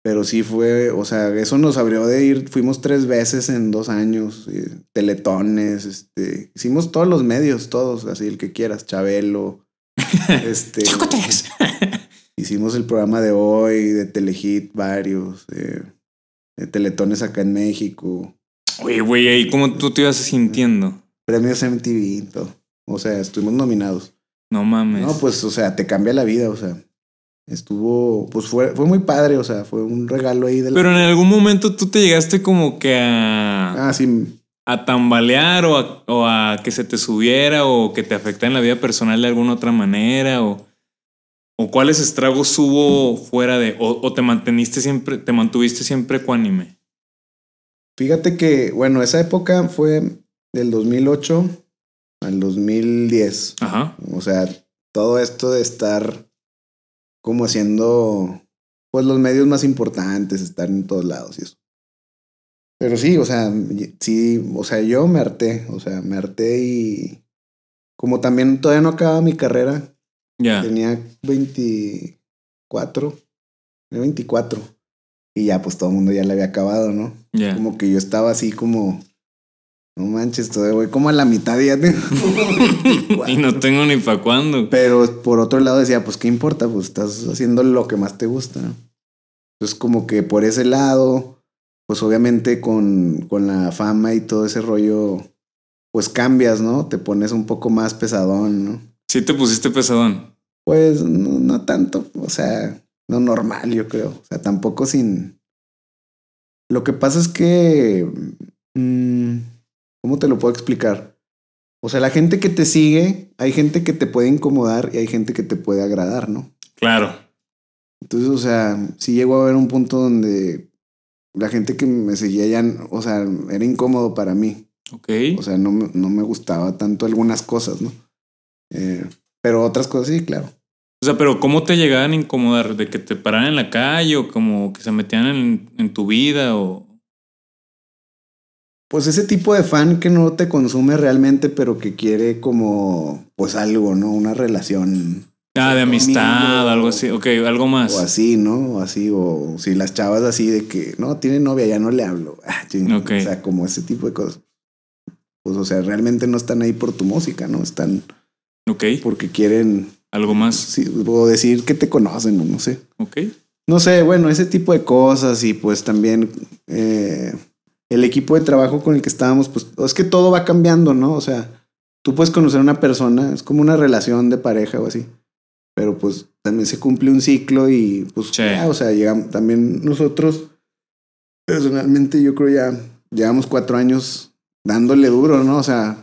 Pero sí fue, o sea, eso nos abrió de ir, fuimos tres veces en dos años, eh, teletones, este, hicimos todos los medios, todos, así el que quieras, Chabelo, este, Chocotex. hicimos el programa de hoy, de Telehit, varios, eh, de teletones acá en México, Oye, güey, ahí cómo tú te ibas sintiendo. Premios MTV y todo, o sea, estuvimos nominados. No mames. No, pues, o sea, te cambia la vida, o sea, estuvo, pues fue, fue muy padre, o sea, fue un regalo ahí de la... Pero en algún momento tú te llegaste como que a, Ah, sí, a tambalear o a, o a que se te subiera o que te afectara en la vida personal de alguna otra manera o, o cuáles estragos hubo fuera de o, o te manteniste siempre te mantuviste siempre ecuánime. Fíjate que, bueno, esa época fue del 2008 al 2010. Ajá. O sea, todo esto de estar como haciendo, pues los medios más importantes, estar en todos lados y eso. Pero sí, o sea, sí, o sea, yo me harté, o sea, me harté y como también todavía no acababa mi carrera, Ya. tenía 24, tenía 24. Y ya, pues todo el mundo ya le había acabado, ¿no? Ya. Como que yo estaba así como, no manches, todavía voy como a la mitad y ya tengo Y no tengo ni para cuándo. Pero por otro lado decía, pues qué importa, pues estás haciendo lo que más te gusta. ¿no? Entonces como que por ese lado, pues obviamente con, con la fama y todo ese rollo, pues cambias, ¿no? Te pones un poco más pesadón, ¿no? Sí te pusiste pesadón. Pues no, no tanto, o sea, no normal, yo creo. O sea, tampoco sin... Lo que pasa es que... mm, ¿Cómo te lo puedo explicar? O sea, la gente que te sigue, hay gente que te puede incomodar y hay gente que te puede agradar, ¿no? Claro. Entonces, o sea, sí llegó a haber un punto donde la gente que me seguía ya, o sea, era incómodo para mí. Ok. O sea, no, me- no me gustaba tanto algunas cosas, ¿no? Eh, pero otras cosas sí, claro. O sea, pero ¿cómo te llegaban a incomodar? ¿De que te pararan en la calle o como que se metían en, en tu vida o... Pues ese tipo de fan que no te consume realmente, pero que quiere como, pues algo, ¿no? Una relación Ah, de amistad, algo así. Ok, algo más. o así, ¿no? O así, o si las chavas así de que, no, tiene novia, ya no le hablo. Ah, ching. Ok. O sea, como ese tipo de cosas. Pues, o sea, realmente no están ahí por tu música, ¿no? Están Ok, porque quieren, algo más. sí, o decir que te conocen, o no sé. Ok. No sé, bueno, ese tipo de cosas y pues también eh, el equipo de trabajo con el que estábamos, pues es que todo va cambiando, ¿no? O sea, tú puedes conocer a una persona, es como una relación de pareja o así, pero pues también se cumple un ciclo y pues, Sí. ya, o sea, llegamos, también nosotros, personalmente yo creo ya llevamos cuatro años dándole duro, ¿no? O sea,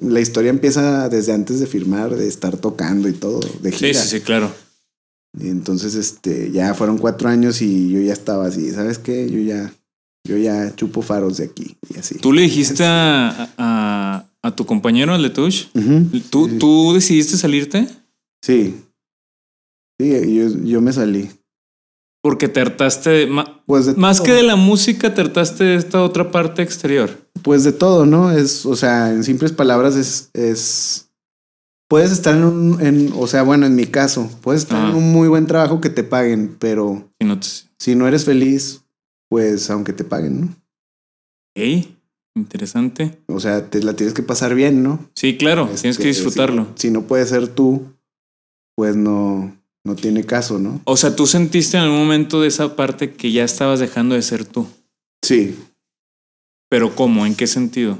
la historia empieza desde antes de firmar, de estar tocando y todo, de Sí, gira. sí, sí, claro. Y entonces, este, ya fueron cuatro años y yo ya estaba así, ¿sabes qué? Yo ya, yo ya chupo faros de aquí y así. ¿Tú le dijiste a, a, a tu compañero, al de Tush? Ujú. ¿Tú, Sí. ¿Tú decidiste salirte? Sí. Sí, yo, yo me salí. Porque te hartaste, de- Pues de más todo. que de la música, te hartaste de esta otra parte exterior. Pues de todo, ¿no? Es, o sea, en simples palabras es, es, puedes estar en un, en, o sea, bueno, en mi caso, puedes estar en un muy buen trabajo que te paguen, pero no te... si no eres feliz, pues aunque te paguen, ¿no? Ok, interesante. O sea, te la tienes que pasar bien, ¿no? Sí, claro, tienes Este, que disfrutarlo. Si, si no puedes ser tú, pues no, no tiene caso, ¿no? O sea, ¿tú sentiste en algún momento de esa parte que ya estabas dejando de ser tú? Sí, ¿Pero cómo? ¿En qué sentido?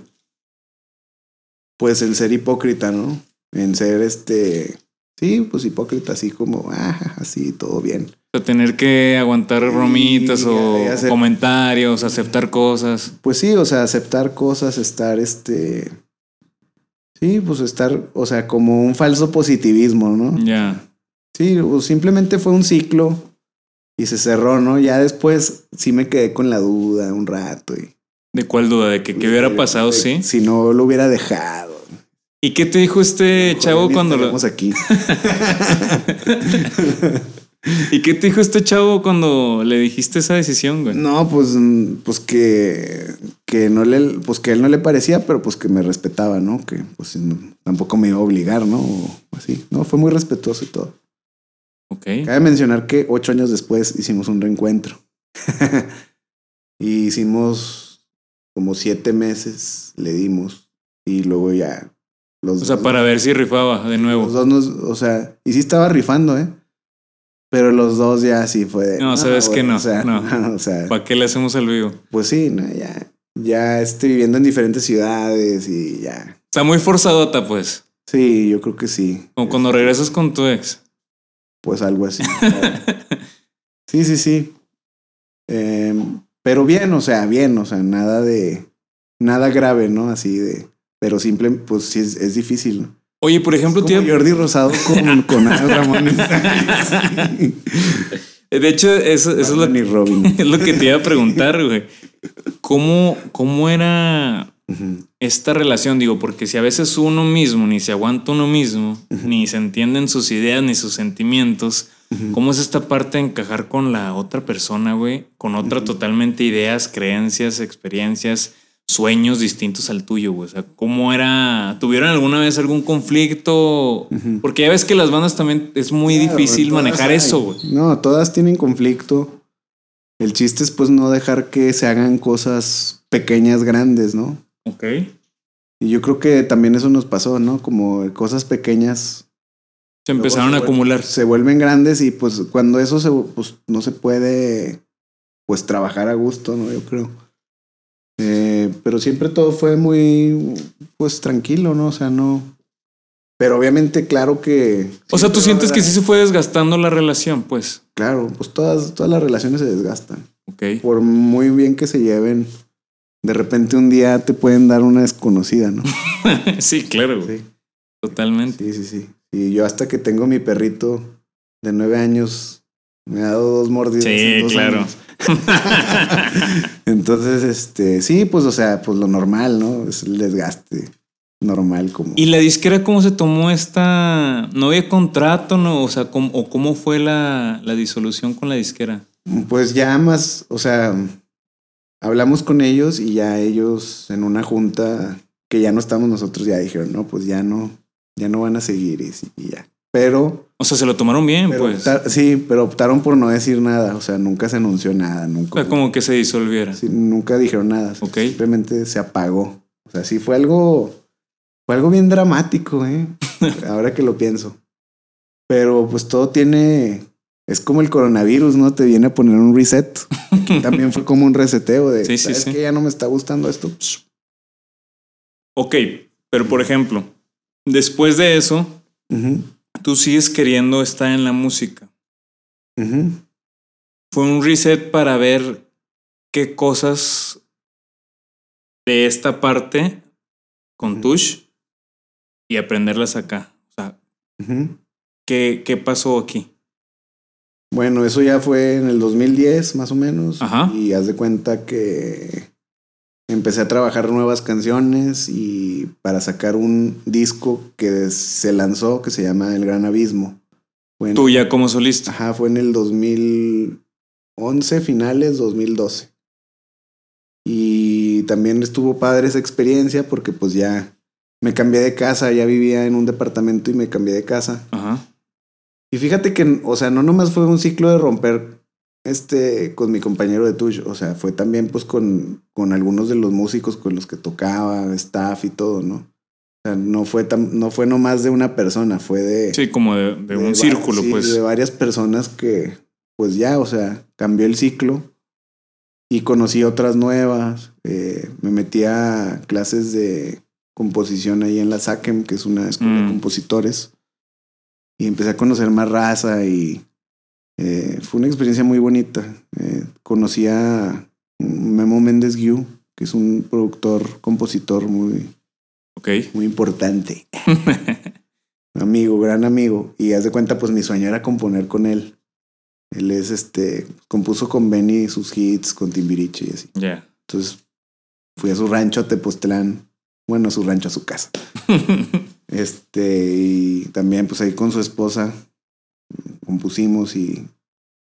pues el ser hipócrita, ¿no? En ser este, sí, pues hipócrita, así como, ah, así, todo bien. O sea, tener que aguantar bromitas o hacer- comentarios, aceptar cosas. Pues sí, o sea, aceptar cosas, estar este, Sí, pues estar, o sea, como un falso positivismo, ¿no? Ya. Sí, o simplemente fue un ciclo y se cerró, ¿no? Ya después sí me quedé con la duda un rato y... ¿De cuál duda? ¿De que qué hubiera pasado, de- sí? Si no lo hubiera dejado. ¿Y qué te dijo este chavo cuando lo... aquí. ¿Y qué te dijo este chavo cuando le dijiste esa decisión, güey? No, pues, pues que, que no le, pues que a él no le parecía, pero pues que me respetaba, ¿no? Que pues no- tampoco me iba a obligar, ¿no? O así. No, fue muy respetuoso y todo. Ok. Cabe mencionar que ocho años después hicimos un reencuentro. y hicimos como siete meses, le dimos. Y luego ya. Los O sea, dos- para ver si rifaba de Los nuevo. dos nos, o sea, y sí estaba rifando, ¿eh? Pero los dos ya sí fue. No, sabes que no, O sea, no. o sea, ¿Para qué le hacemos al vivo? pues sí, no, ya. Ya estoy viviendo en diferentes ciudades y ya. Está muy forzadota, pues. Sí, yo creo que sí. Como cuando regresas con tu ex. Pues algo así. sí, sí, sí. Em, pero bien, o sea, bien, o sea, nada de. Nada grave, ¿no? Así de. Pero simple, pues sí, es, es difícil. ¿no? Oye, por ejemplo, tío. Jordi Rosado con, con Ramones. De hecho, eso, eso es, lo, Robin. es lo que te iba a preguntar, güey. ¿Cómo, ¿Cómo era esta relación? Digo, porque si a veces uno mismo ni se aguanta uno mismo, ni se entienden sus ideas ni sus sentimientos, ¿cómo es esta parte de encajar con la otra persona, güey? Con otra totalmente ideas, creencias, experiencias, sueños distintos al tuyo, güey. O sea, ¿cómo era? ¿Tuvieron alguna vez algún conflicto? Porque ya ves que las bandas también es muy Claro, difícil manejar hay. eso, güey. No, todas tienen conflicto. El chiste es pues no dejar que se hagan cosas pequeñas grandes, ¿no? Ok. Y yo creo que también eso nos pasó, ¿no? Como cosas pequeñas Se empezaron se a acumular. se vuelven grandes y pues cuando eso se pues no se puede pues trabajar a gusto, ¿no? Yo creo. Eh, pero siempre todo fue muy pues tranquilo, ¿no? O sea, no. Pero obviamente, claro que. O sea, tú sientes que sí se fue desgastando la relación, pues. Claro, pues todas, todas las relaciones se desgastan. Ok. Por muy bien que se lleven, de repente un día te pueden dar una desconocida, ¿no? sí, claro. Sí, Totalmente. sí, sí, sí. Y yo hasta que tengo mi perrito de nueve años, me ha dado dos mordidas. Sí, en dos claro. años. Entonces, este, sí, pues, o sea, pues lo normal, ¿no? Es el desgaste normal como. ¿Y la disquera cómo se tomó esta? ¿No había contrato? No? O sea, ¿cómo, o cómo fue la, la disolución con la disquera? Pues ya más, o sea, hablamos con ellos y ya ellos en una junta que ya no estamos nosotros ya dijeron, no, pues ya no, ya no van a seguir y, y ya. Pero, O sea, se lo tomaron bien, pero pues. sí, pero optaron por no decir nada, o sea, nunca se anunció nada, O nunca, sea, como que se disolviera. sí, nunca dijeron nada, Ok. simplemente se apagó. O sea, sí fue algo, fue algo bien dramático, ¿eh? Ahora que lo pienso. Pero pues todo tiene, es como el coronavirus, ¿no? Te viene a poner un reset. Aquí también fue como un reseteo de, Sí, sí, ¿sabes sí. qué? Ya no me está gustando esto. Ok, pero por ejemplo, después de eso, ujú, tú sigues queriendo estar en la música. Fue un reset para ver qué cosas de esta parte con. Tush y aprenderlas acá. O sea. ¿qué, qué pasó aquí? Bueno, eso ya fue en el 2010 más o menos. Ajá. Y haz de cuenta que empecé a trabajar nuevas canciones y para sacar un disco que se lanzó que se llama El Gran Abismo. Fue en- Tú ya como solista. Ajá, fue en el 2011, finales 2012. Y también estuvo padre esa experiencia porque pues ya me cambié de casa, ya vivía en un departamento y me cambié de casa. Ajá. Y fíjate que, o sea, no nomás fue un ciclo de romper este con mi compañero de Tush, o sea, fue también pues con, con algunos de los músicos con los que tocaba, staff y todo, ¿no? O sea, no fue tan, no fue nomás de una persona, fue de, Sí, como de, de de un círculo, sí, pues. De varias personas que, pues ya, o sea, cambió el ciclo y conocí otras nuevas. eh, me metí a clases de composición ahí en la SACEM, que es una escuela Mm. de compositores. Y empecé a conocer más raza y eh, fue una experiencia muy bonita. Eh, conocí a Memo Méndez Guiú, que es un productor, compositor muy, Ok. muy importante. amigo, gran amigo. Y haz de cuenta, pues mi sueño era componer con él. Él es este, compuso con Benny sus hits, con Timbiriche y así. Ya. Entonces fui a su rancho a Tepoztlán. Bueno, a su rancho, a su casa. Este, y también pues ahí con su esposa compusimos y,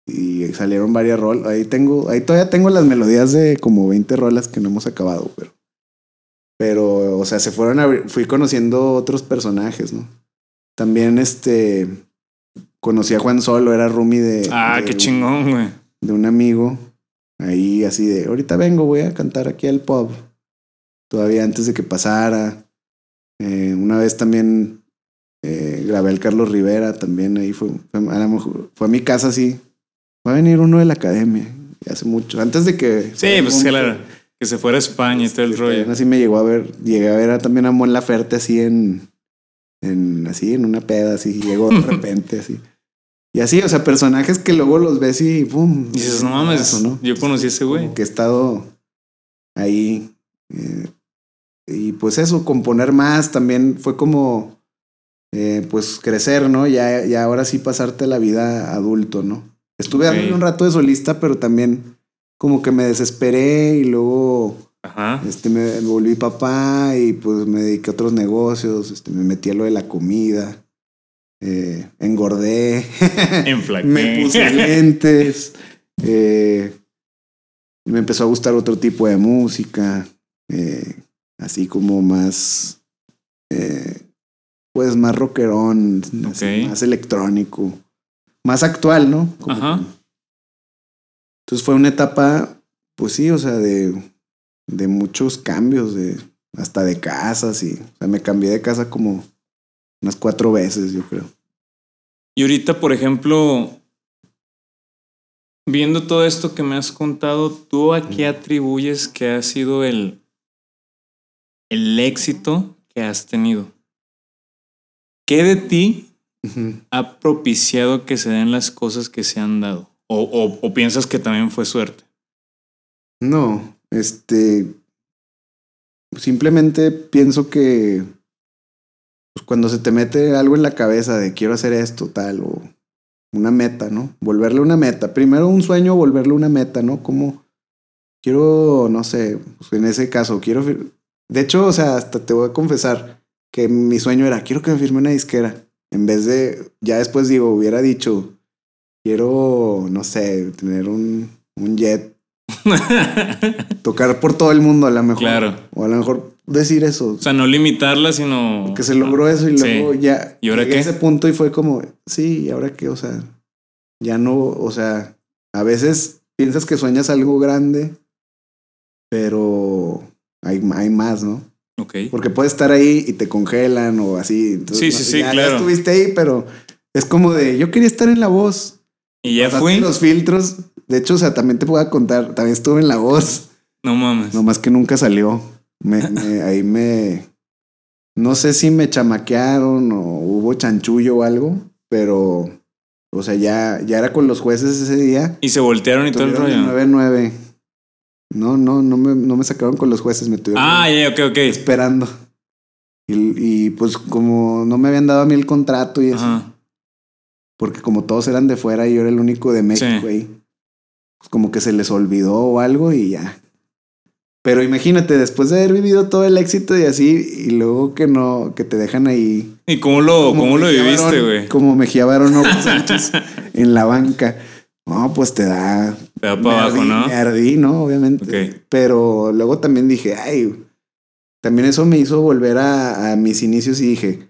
y salieron varias rolas. Ahí tengo, ahí todavía tengo las melodías de como 20 rolas que no hemos acabado, pero, pero, o sea, se fueron a, fui conociendo otros personajes, ¿no? También este, conocí a Juan Solo, era roomie de... ah, de qué un- chingón, güey. de un amigo. Ahí así de, ahorita vengo, voy a cantar aquí al pub. Todavía antes de que pasara. Eh, una vez también grabé al Carlos Rivera, también ahí fue, fue, a lo mejor- fue a mi casa así. Va a venir uno de la academia, hace mucho, antes de que... Sí, pues claro. Que se fuera a España y todo el rollo. Así me llegó a ver, llegué a ver a- también a Mon Laferte así en, en, así en una peda, así, llegó de repente así. Y así, o sea, personajes que luego los ves y ¡pum! Y dices, no mames, Eso, ¿no? yo conocí a ese güey. Que he estado ahí. eh, y pues eso, componer más también fue como, eh, pues crecer, ¿no? Ya, ya ahora sí pasarte la vida adulto, ¿no? Estuve Ok. dándole un rato de solista, pero también como que me desesperé y luego Ajá. este, me volví papá y pues me dediqué a otros negocios, este, me metí a lo de la comida, eh, engordé. Me puse lentes. eh, me empezó a gustar otro tipo de música. eh, así como más. Pues más rockerón. así, más electrónico. Más actual, ¿no? Como Ajá. que- Entonces fue una etapa, pues sí, o sea, de, de muchos cambios, de hasta de casas y, o sea, me cambié de casa como unas cuatro veces, yo creo. Y ahorita, por ejemplo, viendo todo esto que me has contado, ¿tú a qué atribuyes que ha sido el, el éxito que has tenido? ¿Qué de ti ha propiciado que se den las cosas que se han dado? ¿O, o- o piensas que también fue suerte? No, este. Simplemente pienso que. Pues cuando se te mete algo en la cabeza de quiero hacer esto, tal, o una meta, ¿no? Volverle una meta. Primero un sueño, volverle una meta, ¿no? Como quiero, no sé, pues en ese caso, quiero. De hecho, o sea, hasta te voy a confesar que mi sueño era quiero que me firme una disquera. En vez de, ya después digo, hubiera dicho, quiero, no sé, tener un, un jet tocar por todo el mundo a lo mejor. Claro. O a lo mejor decir eso. O sea, no limitarla, sino... que se logró eso y Sí. luego ya ¿Y ahora llegué a qué? ese punto y fue como, sí, ¿y ahora qué? O sea, ya no, o sea, a veces piensas que sueñas algo grande, pero hay, hay más, ¿no? Ok. Porque puedes estar ahí y te congelan o así. Entonces, Sí, sí, sí, ya, ya claro. estuviste ahí, pero es como de, yo quería estar en la voz. Y ya fui. los filtros. De hecho, o sea, también te puedo contar, también estuve en la voz. No mames. Nomás que nunca salió. Me, me- ahí me. No sé si me chamaquearon o hubo chanchullo o algo, pero. O sea, ya, ya era con los jueces ese día. Y se voltearon y todo el rollo. el 9-9. No, no, no me, no me sacaron con los jueces, me tuvieron Ah, ya, ok, ok. esperando. Y, y, pues como no me habían dado a mí el contrato y eso, Ajá. porque como todos eran de fuera y yo era el único de México Sí. ahí, pues como que se les olvidó o algo y ya. Pero imagínate, después de haber vivido todo el éxito y así, y luego que no, que te dejan ahí. ¿Y cómo lo, como cómo lo Mejía viviste, güey? Como Mejía Barón Sánchez en la banca. No, pues te da. Te da para abajo, ardí, ¿no? Me ardí, ¿no? Obviamente. Pero luego también dije, ay, también eso me hizo volver a, a mis inicios y dije,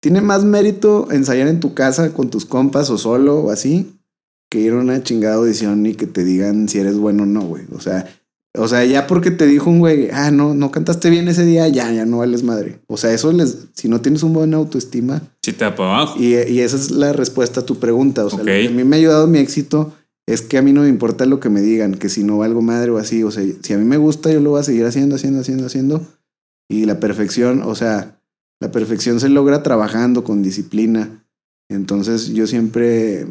tiene más mérito ensayar en tu casa con tus compas o solo o así que ir a una chingada audición y que te digan si eres bueno o no, güey. O sea, o sea, ya porque te dijo un güey, ah, no, no cantaste bien ese día, ya, ya no vales madre. O sea, eso les, si no tienes un buen autoestima, Sí, te para abajo. y, y esa es la respuesta a tu pregunta. O sea, lo que a mí me ha ayudado mi éxito es que a mí no me importa lo que me digan, que si no valgo madre o así. O sea, si a mí me gusta, yo lo voy a seguir haciendo, haciendo, haciendo, haciendo. Y la perfección, o sea, la perfección se logra trabajando con disciplina. Entonces yo siempre,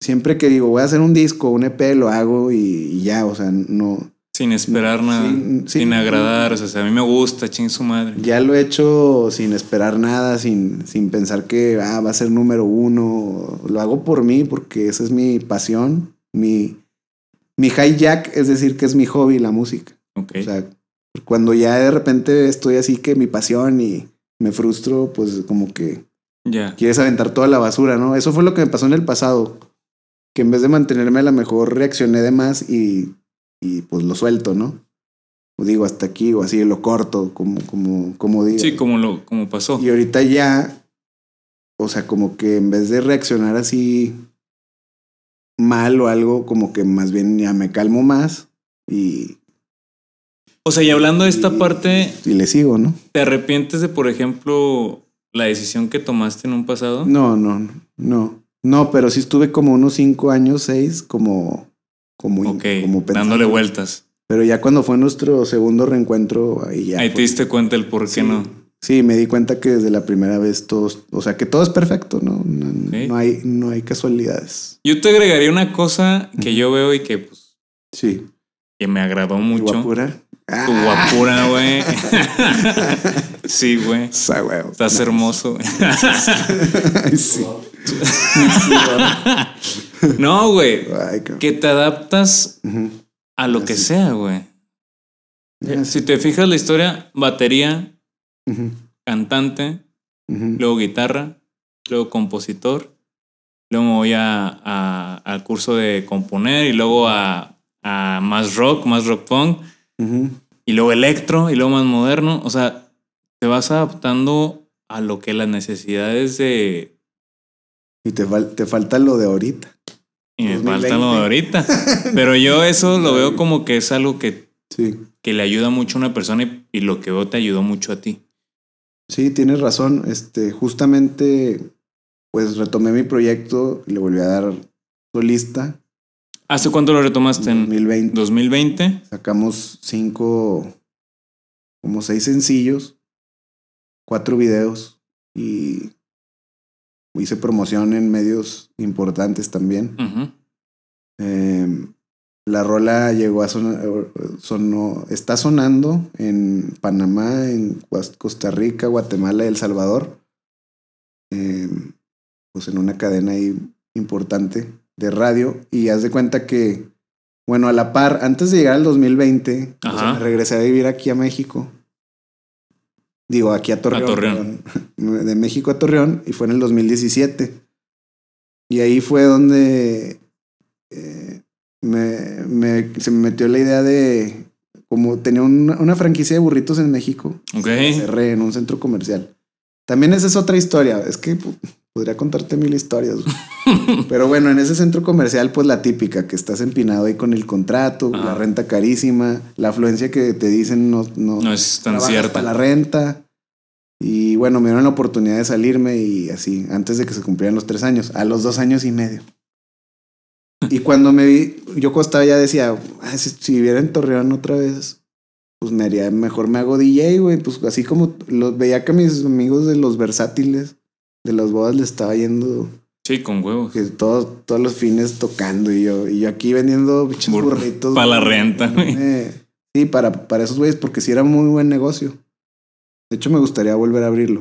siempre que digo, voy a hacer un disco, un EP, lo hago y, y ya, o sea, no, Sin esperar nada. Sin- agradar. O sea, a mí me gusta, ching su madre. Ya lo he hecho sin esperar nada, sin, sin pensar que ah, va a ser número uno. Lo hago por mí porque esa es mi pasión. Mi, mi hijack es decir que es mi hobby la música. Ok. O sea, cuando ya de repente estoy así que mi pasión y me frustro, pues como que ya. quieres aventar toda la basura, ¿no? Eso fue lo que me pasó en el pasado. Que en vez de mantenerme a lo mejor reaccioné de más y, y pues lo suelto, ¿no? O digo hasta aquí o así lo corto, como, como, como digo. Sí, como lo como pasó. Y ahorita ya, o sea, como que en vez de reaccionar así mal o algo, como que más bien ya me calmo más y, O sea, y hablando de esta y- parte, y le sigo, ¿no? ¿te arrepientes de, por ejemplo, la decisión que tomaste en un pasado? No, no, no, no. No, pero sí estuve como unos cinco años, seis, como, como, in- Ok, como pensando. dándole vueltas. Pero ya cuando fue nuestro segundo reencuentro, ahí ya. Ahí te diste cuenta el por qué sí, no. Sí, me di cuenta que desde la primera vez todos, o sea, que todo es perfecto, ¿no? No, hay, no hay casualidades. Yo te agregaría una cosa que yo veo y que, pues, Sí. que me agradó ¿Y mucho. guapura? Tu guapura, güey. sí, güey. Estás hermoso. güey. Ay, sí. no, güey. Que te adaptas a lo que sea, güey. Ya, Si te fijas la historia, batería, cantante, luego guitarra, luego compositor, luego me voy a, a- al curso de componer y luego a, a más rock, más rock punk, y luego electro y luego más moderno. O sea, te vas adaptando a lo que las necesidades de... Y te, fal- te falta lo de ahorita. Y me 2020. falta lo de ahorita. Pero yo eso lo veo como que es algo que, Sí. que le ayuda mucho a una persona y, y lo que veo te ayudó mucho a ti. Sí, tienes razón. Este, justamente, pues retomé mi proyecto y le volví a dar solista. ¿Hace cuánto lo retomaste? En En 2020 2020. sacamos cinco, como seis sencillos, cuatro videos y hice promoción en medios importantes también. Eh, la rola llegó a sonar, sonó, está sonando en Panamá, en Costa Rica, Guatemala y El Salvador. Eh, pues en una cadena ahí importante de radio. Y haz de cuenta que, bueno, a la par, antes de llegar al 2020, o sea, Ajá. me regresé a vivir aquí a México. Digo, aquí a Torreón. Torreón. perdón. De México a Torreón y fue en el 2017. Y ahí fue donde eh, me, me- se me metió la idea de, como tenía una, una franquicia de burritos en México, cerré en un centro comercial. También esa es otra historia, es que podría contarte mil historias. güey. Pero bueno, en ese centro comercial, pues la típica, que estás empinado ahí con el contrato, la renta carísima, la afluencia que te dicen no, no, No es tan cierta. la renta. Y bueno, me dieron la oportunidad de salirme y así, antes de que se cumplieran los tres años, a los dos años y medio. Y cuando me vi, yo costaba ya decía, "Ah, si, si viviera en Torreón otra vez, pues me haría, mejor me hago DJ, güey. Pues así como los veía que mis amigos de los versátiles, de las bodas, les estaba yendo Sí, con huevos. que todos, todos los fines tocando y yo, y yo aquí vendiendo bichos Bur- burritos. pa' la renta, güey. Eh, sí, para, para esos güeyes, porque sí era muy buen negocio. De hecho, me gustaría volver a abrirlo.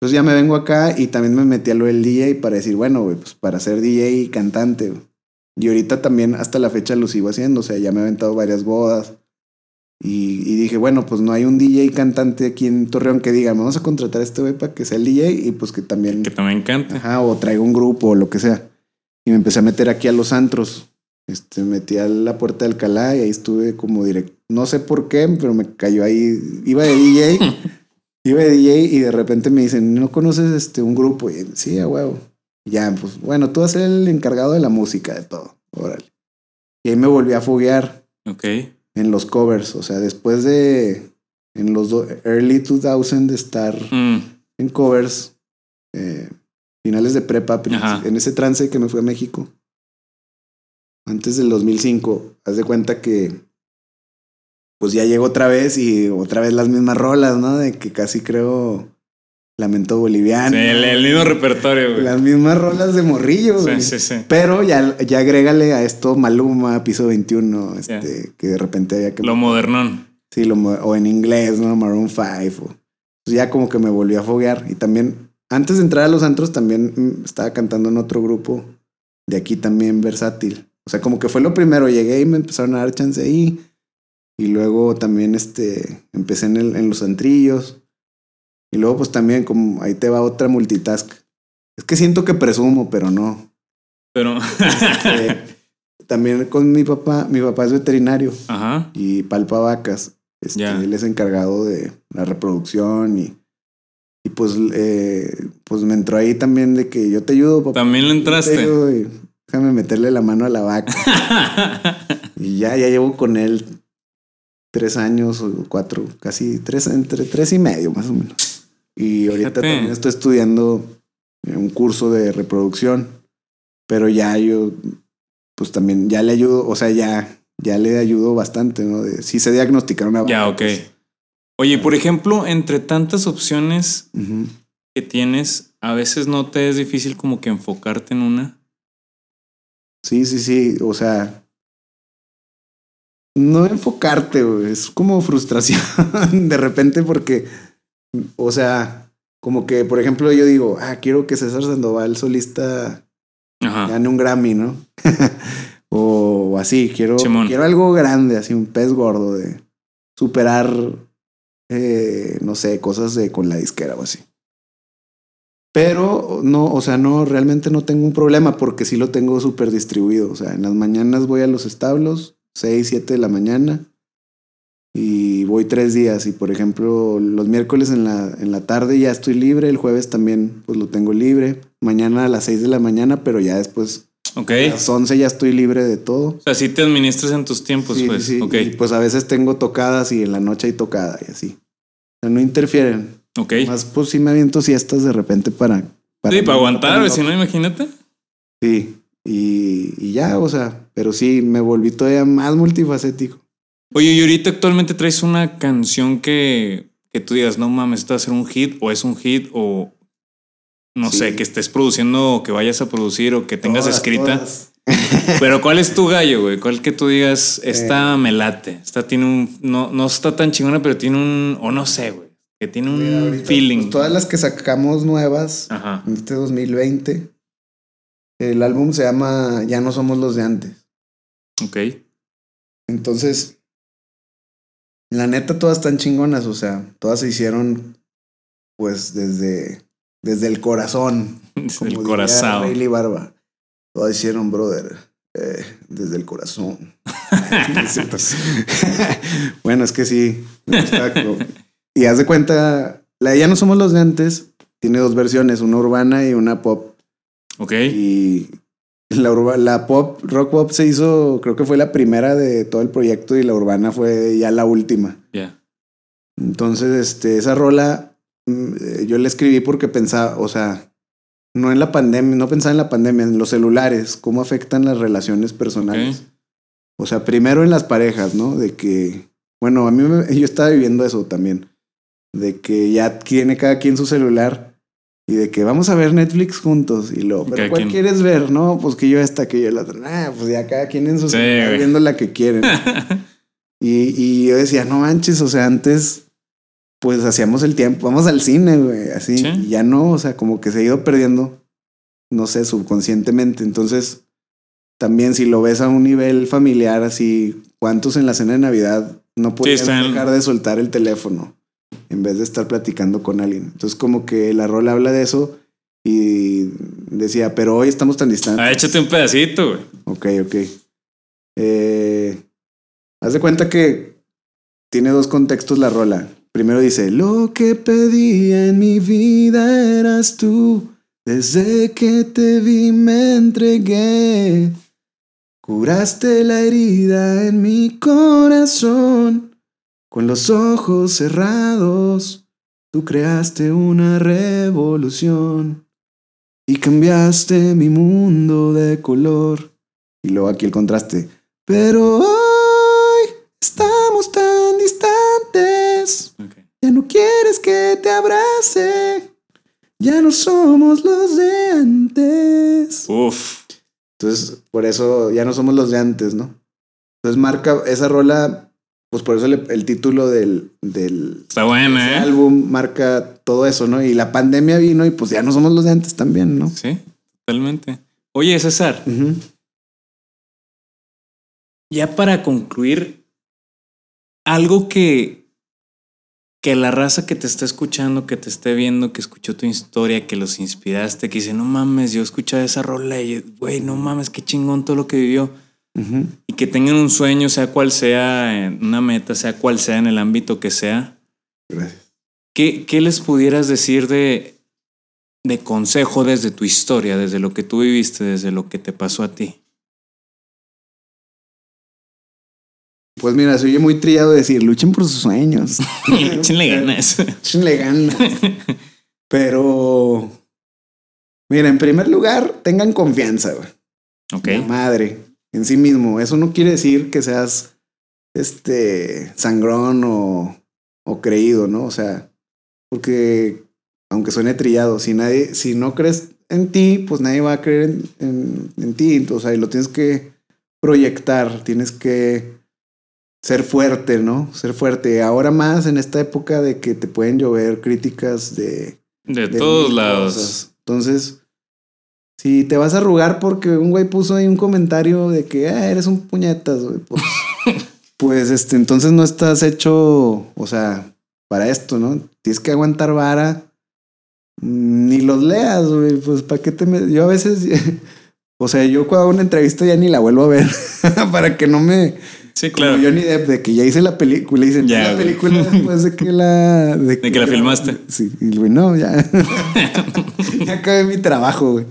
Entonces ya me vengo acá y también me metí a lo del DJ para decir, bueno, güey, pues para ser DJ y cantante. Y ahorita también hasta la fecha lo sigo haciendo, o sea, ya me he aventado varias bodas. Y, y dije, bueno, pues no hay un DJ cantante aquí en Torreón que diga, vamos a contratar a este güey para que sea el DJ y pues que también Que también canta. Ajá, o traigo un grupo o lo que sea. Y me empecé a meter aquí a los antros. Este, metí a la puerta de Alcalá y ahí estuve como directo. No sé por qué, pero me cayó ahí. Iba de DJ. iba de DJ y de repente me dicen, ¿no conoces este un grupo? Y sí, a huevo. Y ya, pues bueno, tú vas a ser el encargado de la música, de todo. Órale. Y ahí me volví a foguear Ok. En los covers. O sea, después de en los early 2000 de estar Mm, en covers, eh, finales de prepa, Ajá. en ese trance que me fui a México, antes del 2005, haz de cuenta que pues ya llego otra vez y otra vez las mismas rolas, ¿no? De que casi creo Lamento Boliviano. Sí, el, el mismo repertorio, güey. Las mismas rolas de morrillo, güey. Sí, sí, sí. Pero ya, ya agrégale a esto Maluma, Piso 21, este, que de repente había que... Lo modernón. Sí, lo, o en inglés, ¿no? Maroon 5. O, pues ya como que me volvió a foguear. Y también, antes de entrar a los antros, también mm, estaba cantando en otro grupo de aquí también versátil. O sea, como que fue lo primero. Llegué y me empezaron a dar chance ahí. Y luego también este, empecé en, el- en los antrillos. Y luego pues también como ahí te va otra multitask. Es que siento que presumo, pero no. Pero. Eh, también con mi papá, mi papá es veterinario Ajá. y palpa vacas. Este. Él es encargado de la reproducción y, y pues, eh, pues me entró ahí también de que yo te ayudo, papá. También le entraste. y déjame meterle la mano a la vaca. y ya, ya llevo con él tres años o cuatro, casi tres, entre tres y medio más o menos. Y ahorita Fíjate. también estoy estudiando eh, un curso de reproducción, pero ya yo, pues también ya le ayudo, o sea, ya, ya le ayudo bastante, ¿no? De, si se diagnosticar una ya, vaca, ok. pues, Oye, por ejemplo, entre tantas opciones que tienes, a veces no te es difícil como que enfocarte en una. Sí, sí, sí, o sea, no enfocarte, es como frustración de repente porque, o sea, como que, por ejemplo, yo digo, ah, quiero que César Sandoval, solista, Ajá. gane un Grammy, ¿no? o, así, quiero, Simón. quiero algo grande, así un pez gordo de superar, eh, no sé, cosas de con la disquera o así. Pero no, o sea, no, realmente no tengo un problema porque sí lo tengo súper distribuido. O sea, en las mañanas voy a los establos, 6, 7 de la mañana, y voy tres días. Y por ejemplo, los miércoles en la, en la tarde ya estoy libre, el jueves también pues lo tengo libre. Mañana a las 6 de la mañana, pero ya después Ok. a las 11 ya estoy libre de todo. O sea, sí te administras en tus tiempos, Sí, pues. sí, Ok. Y pues a veces tengo tocadas y en la noche hay tocada y así. O sea, no interfieren. Ok. Más pues sí me aviento siestas de repente para... sí, para aguantar, si no, imagínate. Sí, y, y ya, o sea, pero sí, me volví todavía más multifacético. Oye, y ahorita actualmente traes una canción que, que tú digas, no mames, esto va a ser un hit, o es un hit, o no Sí. sé, que estés produciendo, o que vayas a producir, o que tengas Todas, escrita. todas. Pero ¿cuál es tu gallo, güey? ¿Cuál que tú digas, esta me late? Esta tiene un. No, no está tan chingona, pero tiene un. O no sé, güey. Que tiene un Mira, ahorita, feeling. pues, todas las que sacamos nuevas Ajá. en este 2020, el álbum se llama Ya no somos los de antes. Ok. Entonces, la neta, todas están chingonas, o sea, todas se hicieron pues desde, desde el corazón. como el corazón. Rayleigh Barba. Todas hicieron, brother, eh, desde el corazón. Bueno, es que sí. y haz de cuenta, la de Ya no somos los de antes tiene dos versiones, una urbana y una pop. Ok. Y la, urba- la pop, rock pop se hizo, creo que fue la primera de todo el proyecto y la urbana fue ya la última. Ya. Entonces, este, esa rola mm, eh, yo la escribí porque pensaba, o sea, no en la pandemia, no pensaba en la pandemia, en los celulares, cómo afectan las relaciones personales. O sea, primero en las parejas, ¿no? De que, bueno, a mí me- yo estaba viviendo eso también, de que ya tiene cada quien su celular y de que vamos a ver Netflix juntos y luego, pero ¿cuál quien. quieres ver? No, pues que yo esta, que yo la otra. Ah, pues ya cada quien en su Sí, viendo la que quieren. y, y yo decía, no manches, o sea, antes pues hacíamos el tiempo, vamos al cine, güey, así. Sí. Y ya no, o sea, como que se ha ido perdiendo, no sé, subconscientemente. Entonces, también si lo ves a un nivel familiar así, ¿cuántos en la cena de Navidad no podían dejar de soltar el teléfono en vez de estar platicando con alguien? Entonces como que la rola habla de eso y decía, pero hoy estamos tan distantes. Ah, échate un pedacito, güey. Ok, ok. Eh, haz de cuenta que tiene dos contextos la rola. Primero dice, lo que pedía en mi vida eras tú. Desde que te vi me entregué. Curaste la herida en mi corazón. Con los ojos cerrados, tú creaste una revolución. Y cambiaste mi mundo de color. Y luego aquí el contraste. Pero hoy estamos tan distantes. Ya no quieres que te abrace. Ya no somos los de antes. Uf. Entonces, por eso ya no somos los de antes, ¿no? Entonces marca esa rola, pues por eso le- el título del, del Está ¿eh? álbum marca todo eso, ¿no? Y la pandemia vino y pues ya no somos los de antes también, ¿no? Sí, totalmente. Oye, César, ya para concluir, algo que, que la raza que te está escuchando, que te esté viendo, que escuchó tu historia, que los inspiraste, que dice, no mames, yo escuchaba esa rola y, güey, no mames, qué chingón todo lo que vivió. Y que tengan un sueño, sea cual sea, una meta, sea cual sea en el ámbito que sea. Gracias. ¿Qué, qué les pudieras decir de, de consejo desde tu historia, desde lo que tú viviste, desde lo que te pasó a ti? Pues mira, se oye muy trillado decir, luchen por sus sueños. Échenle ganas. Échenle ganas. Pero, mira, en primer lugar, tengan confianza, güey. Ok. La madre en sí mismo. Eso no quiere decir que seas este sangrón o, o creído, ¿no? O sea, porque aunque suene trillado, si nadie, si no crees en ti, pues nadie va a creer en, en- en ti. Sea, y lo tienes que proyectar, tienes que ser fuerte, ¿no? Ser fuerte. Ahora más en esta época de que te pueden llover críticas de De, de todos lados. cosas. Entonces, si te vas a arrugar porque un güey puso ahí un comentario de que "Ah, eres un puñetas, güey, pues, pues este, entonces no estás hecho, o sea, para esto, ¿no? Tienes que aguantar vara. Mm, Ni los leas, güey, pues para qué te me... Yo a veces, o sea, yo cuando hago una entrevista ya ni la vuelvo a ver para que no me... Sí, Como claro. Johnny Depp, de que ya hice la película, dicen Ya, la güey. película después de que la... De que la filmaste. Sí, y güey, no, ya. ya acabé mi trabajo, güey.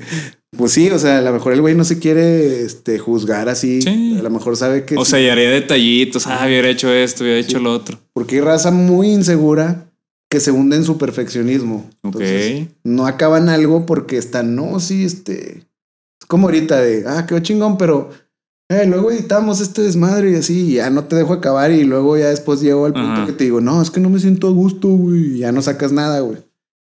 Pues sí, o sea, a lo mejor el güey no se quiere este, juzgar así. Sí. A lo mejor sabe que... O sí, sea, y haría detallitos. Ah, hubiera hecho esto, hubiera hecho lo otro. porque hay raza muy insegura que se hunde en su perfeccionismo. Ok. Entonces, no acaban algo porque están, no, sí, este... Es como ahorita de, ah, quedó chingón, pero... Eh, luego editamos este desmadre y así, y ya no te dejo acabar y luego ya después llego al punto Ajá. que te digo, no, es que no me siento a gusto, güey, y ya no sacas nada, güey.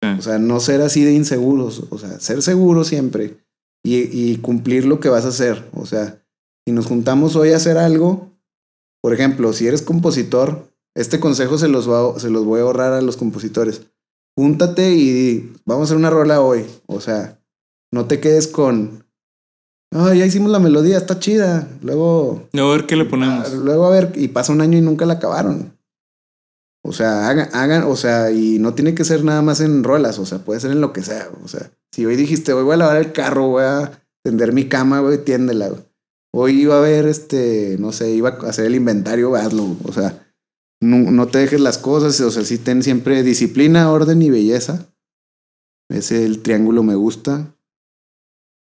Sí. O sea, no ser así de inseguros, o sea, ser seguro siempre y, y cumplir lo que vas a hacer. O sea, si nos juntamos hoy a hacer algo, por ejemplo, si eres compositor, este consejo se los, va- se los voy a ahorrar a los compositores. Júntate y vamos a hacer una rola hoy. O sea, no te quedes con, ah, ya hicimos la melodía, está chida. Luego, A ver qué le ponemos. luego a ver, y pasa un año y nunca la acabaron. O sea, hagan, hagan, o sea, y no tiene que ser nada más en rolas, o sea, puede ser en lo que sea. O sea, si hoy dijiste, hoy voy a lavar el carro, voy a tender mi cama, güey, tiéndela, güey. Hoy iba a ver, este, no sé, iba a hacer el inventario, hazlo. O sea, no, no te dejes las cosas, o sea, sí ten siempre disciplina, orden y belleza. Ese el triángulo me gusta.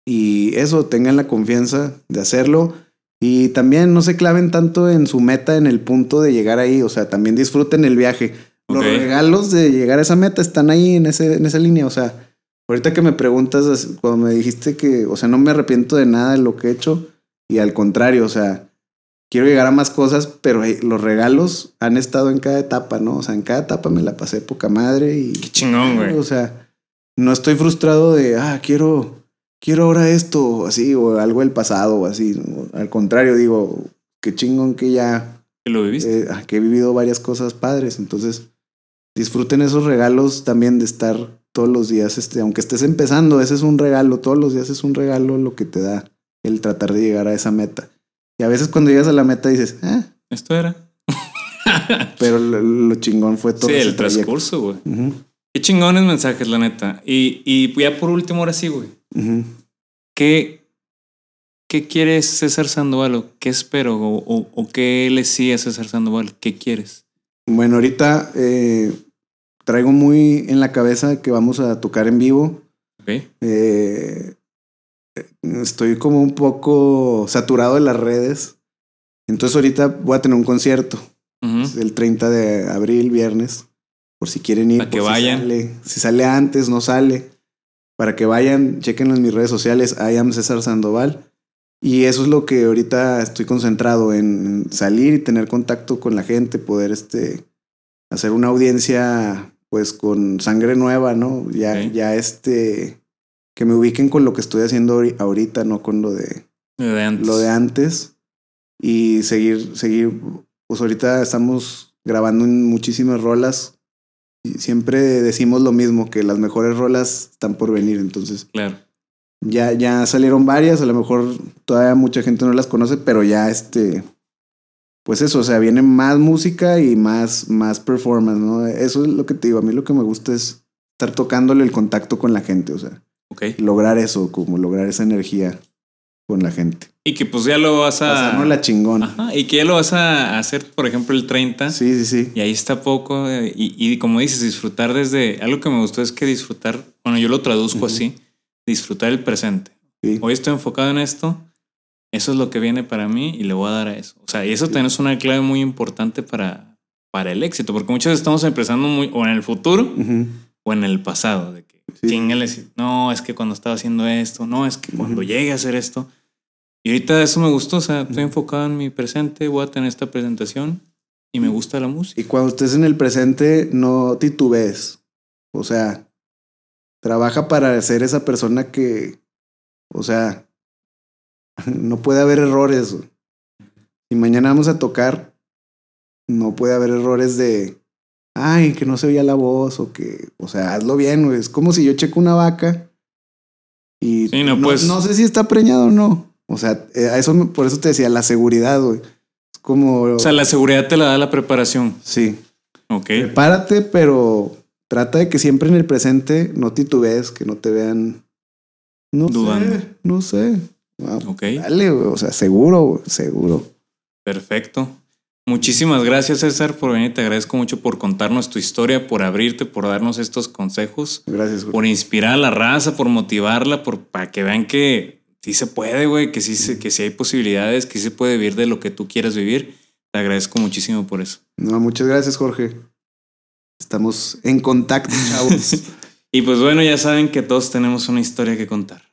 Y eso, tengan la confianza de hacerlo. Y también no se claven tanto en su meta, en el punto de llegar ahí. O sea, también disfruten el viaje. Los Ok. regalos de llegar a esa meta están ahí en, ese, en esa línea. O sea, ahorita que me preguntas, as- cuando me dijiste que, o sea, no me arrepiento de nada de lo que he hecho. Y al contrario, o sea, quiero llegar a más cosas, pero eh, los regalos han estado en cada etapa, ¿no? O sea, en cada etapa me la pasé poca madre y... Qué chingón, güey. O sea, no estoy frustrado de, ah, quiero, quiero ahora esto, así, o algo del pasado, o así. Al contrario, digo, qué chingón que ya, Que lo viviste. eh, que he vivido varias cosas padres. Entonces, disfruten esos regalos también de estar todos los días, este, aunque estés empezando, ese es un regalo, todos los días es un regalo lo que te da el tratar de llegar a esa meta. Y a veces cuando llegas a la meta dices, ah, Esto era. pero lo, lo chingón fue todo Sí, ese el trayecto. transcurso, güey. Qué chingones mensajes, la neta. Y, y ya por último, ahora sí, güey. ¿Qué, ¿Qué quieres César Sandoval? ¿O qué espero? ¿O, o, o qué le sigue a César Sandoval? ¿Qué quieres? Bueno, ahorita eh, traigo muy en la cabeza que vamos a tocar en vivo. Ok. Eh, estoy como un poco saturado de las redes. Entonces ahorita voy a tener un concierto el 30 de abril, viernes. Por si quieren ir. Para que si vayan. sale. Si sale antes, no sale. Para que vayan, chequen en mis redes sociales. I am César Sandoval. Y eso es lo que ahorita estoy concentrado en salir y tener contacto con la gente, poder este, hacer una audiencia pues con sangre nueva, ¿no? Ya, ya este, que me ubiquen con lo que estoy haciendo ahori- ahorita, no con lo de, antes. lo de antes. Y seguir, seguir, pues ahorita estamos grabando en muchísimas rolas. Y siempre decimos lo mismo, que las mejores rolas están por venir. Entonces, Claro. ya, ya salieron varias, a lo mejor todavía mucha gente no las conoce, pero ya este, pues eso, o sea, viene más música y más, más performance, ¿no? Eso es lo que te digo, a mí lo que me gusta es estar tocándole el contacto con la gente, o sea, Ok. lograr eso, como lograr esa energía con la gente. Y que pues ya lo vas a. Pasarnos la chingona. Ajá, y que ya lo vas a hacer, por ejemplo, el 30. Sí, sí, sí. Y ahí está poco. eh, Y, y como dices, disfrutar desde. Algo que me gustó es que disfrutar. Bueno, yo lo traduzco así: disfrutar el presente. sí. Hoy estoy enfocado en esto. Eso es lo que viene para mí y le voy a dar a eso. O sea, y eso también es una clave muy importante para, para el éxito, porque muchas veces estamos empezando muy, o en el futuro Ujú. o en el pasado. De que Sí. chíngale, si- no, es que cuando estaba haciendo esto, no, es que cuando llegue a hacer esto. Y ahorita eso me gustó, o sea, estoy enfocado en mi presente, voy a tener esta presentación y me gusta la música. Y cuando estés en el presente, no titubees. O sea, trabaja para ser esa persona que, o sea, no puede haber errores. Si mañana vamos a tocar, no puede haber errores de, ay, que no se oía la voz o que, o sea, hazlo bien. Es como si yo checo una vaca y Sí, no, no, pues- no sé si está preñado o no. O sea, eh, a eso, por eso te decía, la seguridad, güey. Es como, O sea, la seguridad te la da la preparación. sí. Ok. Prepárate, pero trata de que siempre en el presente no titubees, que no te vean. No Dudando. sé, no sé. Ah, Ok. Dale, güey, o sea, seguro, güey, seguro. Perfecto. Muchísimas gracias, César, por venir. Te agradezco mucho por contarnos tu historia, por abrirte, por darnos estos consejos, Gracias, güey. por inspirar a la raza, por motivarla, por, para que vean que sí se puede, güey, que sí, se- que sí hay posibilidades, que sí se puede vivir de lo que tú quieras vivir. Te agradezco muchísimo por eso. No, muchas gracias, Jorge. Estamos en contacto, chavos. Y pues bueno, ya saben que todos tenemos una historia que contar.